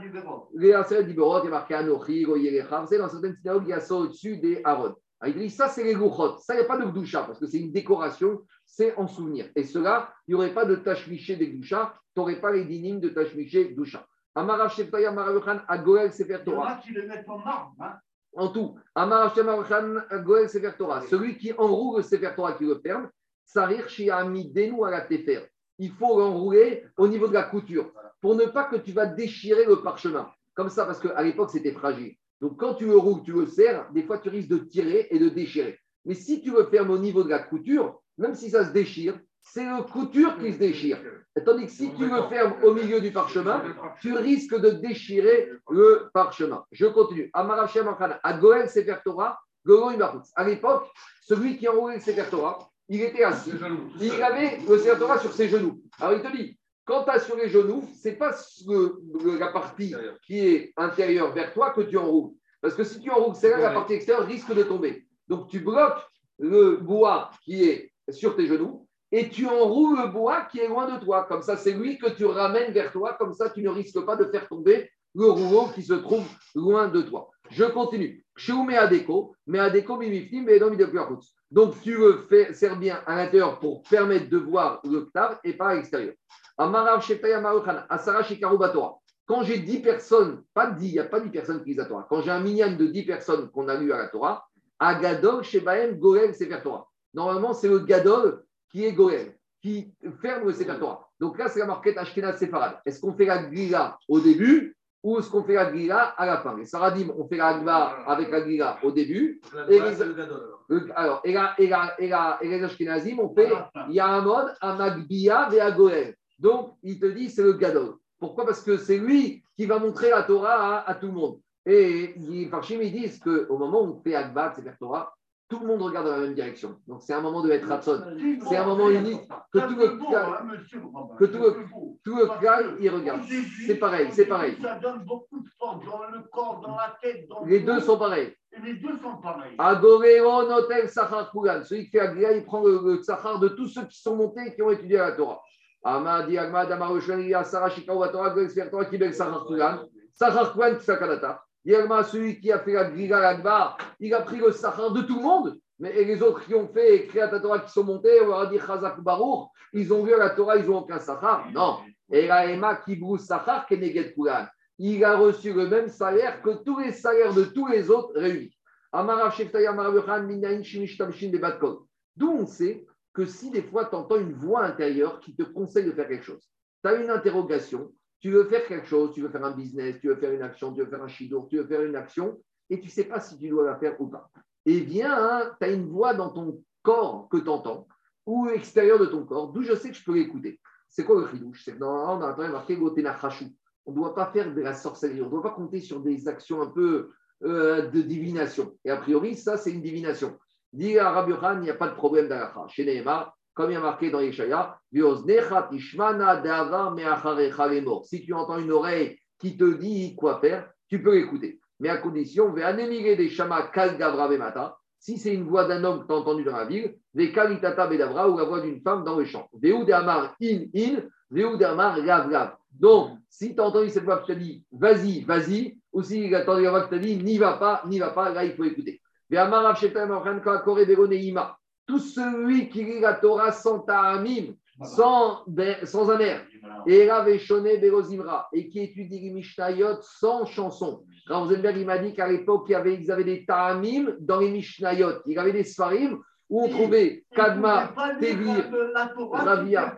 du les Aseret d'Iberot, il y a marqué Anochi, savez, dans certaines synagogues, il y a ça au-dessus des. Alors, il dit, ça, c'est les Gouchot. Ça, il n'y a pas de Gdoucha, parce que c'est une décoration, c'est en souvenir. Et cela, il n'y aurait pas de Tachmiché des Gdoucha, tu n'aurais pas les dynimes de Tachmiché Gdoucha. Amarav Sheftaya Maravechan, Agoel Sefer Il y en Torah. a qui le mettent en marbre. Hein. En tout, Amar Goel Sefer Torah, celui qui enroule le Sefer Torah qui le ferme, Sarir Shiami Denu à la Tefer. Il faut l'enrouler au niveau de la couture pour ne pas que tu vas déchirer le parchemin. Comme ça, parce qu'à l'époque, c'était fragile. Donc, quand tu le roules, tu le serres, des fois, tu risques de tirer et de déchirer. Mais si tu le fermes au niveau de la couture, même si ça se déchire, c'est la couture qui se déchire. Tandis que si tu le fermes au milieu du parchemin, tu risques de déchirer le parchemin. Je continue. Amarachem Achana, à Goël Sefer Torah. À l'époque, celui qui enroulait le Sefer Torah, il était assis. Il avait le Sefer Torah sur ses genoux. Alors il te dit, quand tu as sur les genoux, ce n'est pas le- le- la partie qui est intérieure vers toi que tu enroules. Parce que si tu enroules celle-là, la partie extérieure risque de tomber. Donc tu bloques le bois qui est sur tes genoux et tu enroules le bois qui est loin de toi. Comme ça, c'est lui que tu ramènes vers toi. Comme ça, tu ne risques pas de faire tomber le rouleau qui se trouve loin de toi. Je continue. Adeko, mais Adeko mais Donc, tu le fais, sers bien à l'intérieur pour permettre de voir le ktav et pas à l'extérieur. Quand j'ai 10 personnes, pas 10, il n'y a pas 10 personnes qui lisent la Torah. Quand j'ai un minyan de 10 personnes qu'on a lu à la Torah, Agadol Shebaem Goel Sefer Torah. Normalement, c'est le Gadol qui est Goel, qui ferme le Torah. Donc là, c'est la marquette Ashkenaz Sefarad. Est-ce qu'on fait la Glila au début ou est-ce qu'on fait la Glila à la fin? Les Saradim, on fait la Glila avec la Glila au début. Et les- Le- alors, et, la, et, la, et, la, et les Ashkenazim, on fait il y a un mode à Magbia et à Goel. Donc, il te dit c'est le Gadol. Pourquoi? Parce que c'est lui qui va montrer la Torah à, à tout le monde. Et les Farshim, ils disent qu'au moment où on fait Agba, c'est faire Torah, tout le monde regarde dans la même direction. Donc, c'est un moment de être ratson. C'est un moment unique que tout le hein, que tout le- Tout le clan, il regarde. C'est pareil, c'est pareil. Ça donne beaucoup de force dans le corps, dans la tête. Dans Les le deux sont pareils. Les deux sont pareils. Agoreo notel sachar kulan. Celui qui fait Agria, il prend le, le sachar de tous ceux qui sont montés et qui ont étudié la Torah. Amadi Agmad Amarushani Asara Shikawa Torah Gol Torah Kibel Sachar kulan. Sachar kulan Sakanata. Yalma, celui qui a fait la Griga Lagba, il a pris le sachar de tout le monde. Mais et les autres qui ont fait créer la Torah qui sont montés, on leur a dit Chazak Baruch, ils ont vu la Torah, ils n'ont aucun sachar. Non. Et la Ema Kibrou Sachar Keneged Kulan. Il a reçu le même salaire que tous les salaires de tous les autres réunis. D'où on sait que si des fois tu entends une voix intérieure qui te conseille de faire quelque chose, tu as une interrogation, tu veux faire quelque chose, tu veux faire un business, tu veux faire une action, tu veux faire un shidour, tu veux faire une action, et tu ne sais pas si tu dois la faire ou pas. Eh bien, tu as une voix dans ton corps que tu entends, ou extérieur de ton corps, d'où je sais que je peux l'écouter. C'est quoi le chidouche? C'est que il y a marqué Gotena Chachou. On ne doit pas faire de la sorcellerie, on ne doit pas compter sur des actions un peu euh, de divination. Et a priori, ça, c'est une divination. Dit à Rabbi il n'y a pas de problème d'alacha. Chez Nehemar, comme il y a marqué dans Yeshaya. Si tu entends une oreille qui te dit quoi faire, tu peux l'écouter. Mais à condition, des shama vemata. Si c'est une voix d'un homme que tu as entendu dans la ville, ve kalitata bedavra ou la voix d'une femme dans le champ. De'amar in in, veu de'amar lav lav. Donc, si tu as entendu cette voix qui te dit vas-y, vas-y, ou si tu as entendu la voix qui te dit n'y va pas, n'y va pas, là il faut écouter. Ve'amar achan kore veroneima. Tout celui qui lit la Torah sans ta'amim, sans, ben- sans un air, et Berozimra, et qui étudie les Mishnayot sans chanson. Rosenberg, il m'a dit qu'à l'époque, il y avait, ils avaient des ta'amim dans les Mishnayot. Il y avait des Sfarim où on trouvait Kadma, Tevir, Ravia.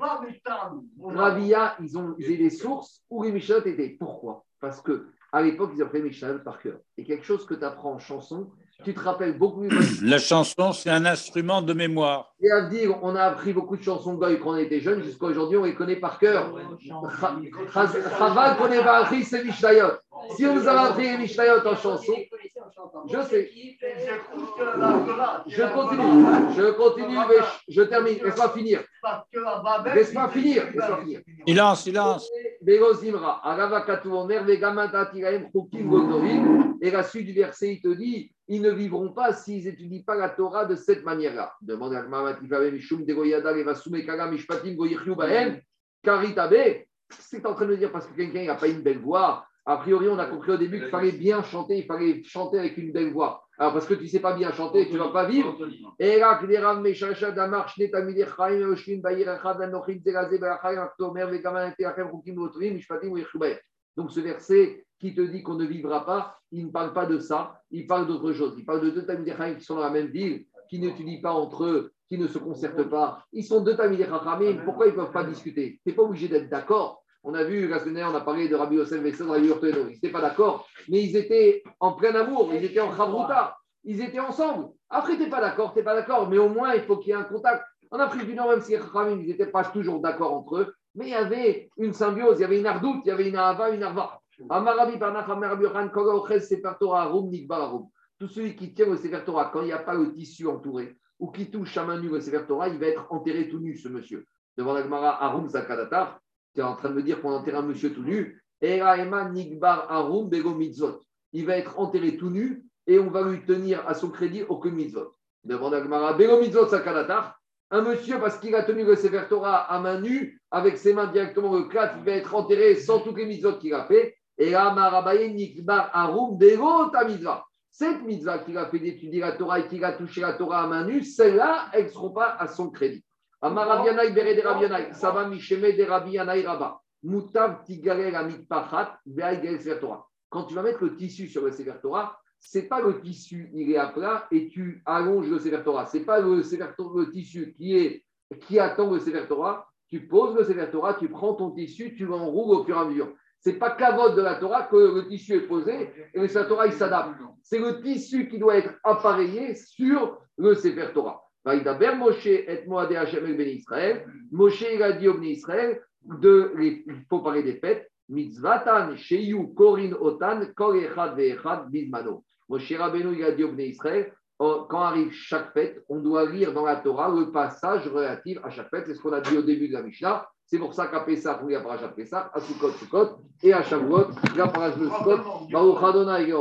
Ravia, ils ont ils avaient des sources où les Mishnayot étaient. Pourquoi? Parce que à l'époque, ils apprenaient les Mishnayot par cœur. Et quelque chose que tu apprends en chanson, tu te rappelles beaucoup mieux. La chanson, c'est un instrument de mémoire. Et à dire, on a appris beaucoup de chansons de Goy quand on était jeune, jusqu'à aujourd'hui, on les connaît par cœur. Chaval pas appris, c'est Mishnayot. Si on nous a appris les Mishnayot en chanson, je sais. Je continue, je continue, mais je, termine. Laisse-moi finir. Laisse-moi finir. Silence, silence. Et la suite du verset, il te dit ils ne vivront pas s'ils n'étudient pas la Torah de cette manière-là. À. C'est en train de dire parce que quelqu'un n'a pas une belle voix. A priori, on a compris au début qu'il fallait bien chanter, il fallait chanter avec une belle voix. Alors, parce que tu ne sais pas bien chanter, tu ne vas pas vivre. Donc, ce verset qui te dit qu'on ne vivra pas, il ne parle pas de ça, il parle d'autre chose. Il parle de deux Tamideh Chaim qui sont dans la même ville, qui n'étudient pas entre eux, qui ne se concertent pas. Ils sont deux Tamideh Chachamim, pourquoi ils ne peuvent pas discuter? Tu n'es pas obligé d'être d'accord. On a vu, la semaine dernière, on a parlé de Rabbi Yosef Vesson, Rabbi Urteno. Ils n'étaient pas d'accord, mais ils étaient en plein amour, ils étaient en chavruta, ils étaient ensemble. Après, tu n'es pas d'accord, tu n'es pas d'accord, mais au moins, il faut qu'il y ait un contact. En Afrique du Nord, même si les Chachamim, ils n'étaient pas toujours d'accord entre eux, mais il y avait une symbiose, il y avait une ardoute, il y avait une ahava, une arva. Amarabi. Tout celui qui tient le Sefer Torah, quand il n'y a pas le tissu entouré, ou qui touche à main nue le Sefer Torah, il va être enterré tout nu, ce monsieur. Devant la Gemara, Arum Zakadatar, tu es en train de me dire qu'on enterre un monsieur tout nu. Nikbar Arum Bego. Il va être enterré tout nu et on va lui tenir à son crédit aucun mitzvot. Devant la Gemara, Bego Mitzvot Sakadatar. Un monsieur, parce qu'il a tenu le Sefer Torah à main nue, avec ses mains directement le clat, il va être enterré sans tous les mitzvot qu'il a fait. Et Amarabaye Nikbar Arum ta mitzvah. Cette mitzvah qu'il a fait d'étudier la Torah et qu'il a touché la Torah à main nue, celle-là, elles ne seront pas à son crédit. Amarabianaï Bere de Rabianaï, Saba Misheme de Rabianaï Rabba, Mutav Tigare la Mitpachat, Veaïgel Sefer Torah. Quand tu vas mettre le tissu sur le Sefer Torah, c'est pas le tissu, il est à plat et tu allonges le Sefer Torah. C'est pas le, le tissu qui, est, qui attend le Sefer. Tu poses le Sefer Torah, tu prends ton tissu, tu l'enroules au fur et à mesure. C'est pas cavote de la Torah que le tissu est posé et le Sefer Torah il s'adapte. C'est le tissu qui doit être appareillé sur le Sefer Moshe et Moadé Hashem el Ben Israël. Moshe il a dit au Ben Israël de, il faut parler des fêtes. Mitzvatan, Sheyu, Korin, Otan, Kol Echad Ve'echad. Moshe Rabbeinu il a dit au Israël, oh, quand arrive chaque fête, on doit lire dans la Torah le passage relatif à chaque fête. C'est ce qu'on a dit au début de la Mishnah. C'est pour ça qu'à Pessah, on lit la paracha de Pessah, à Sukkot, Sukkot, et à Shavuot, la paracha de Sukkot, Baruch Adonai,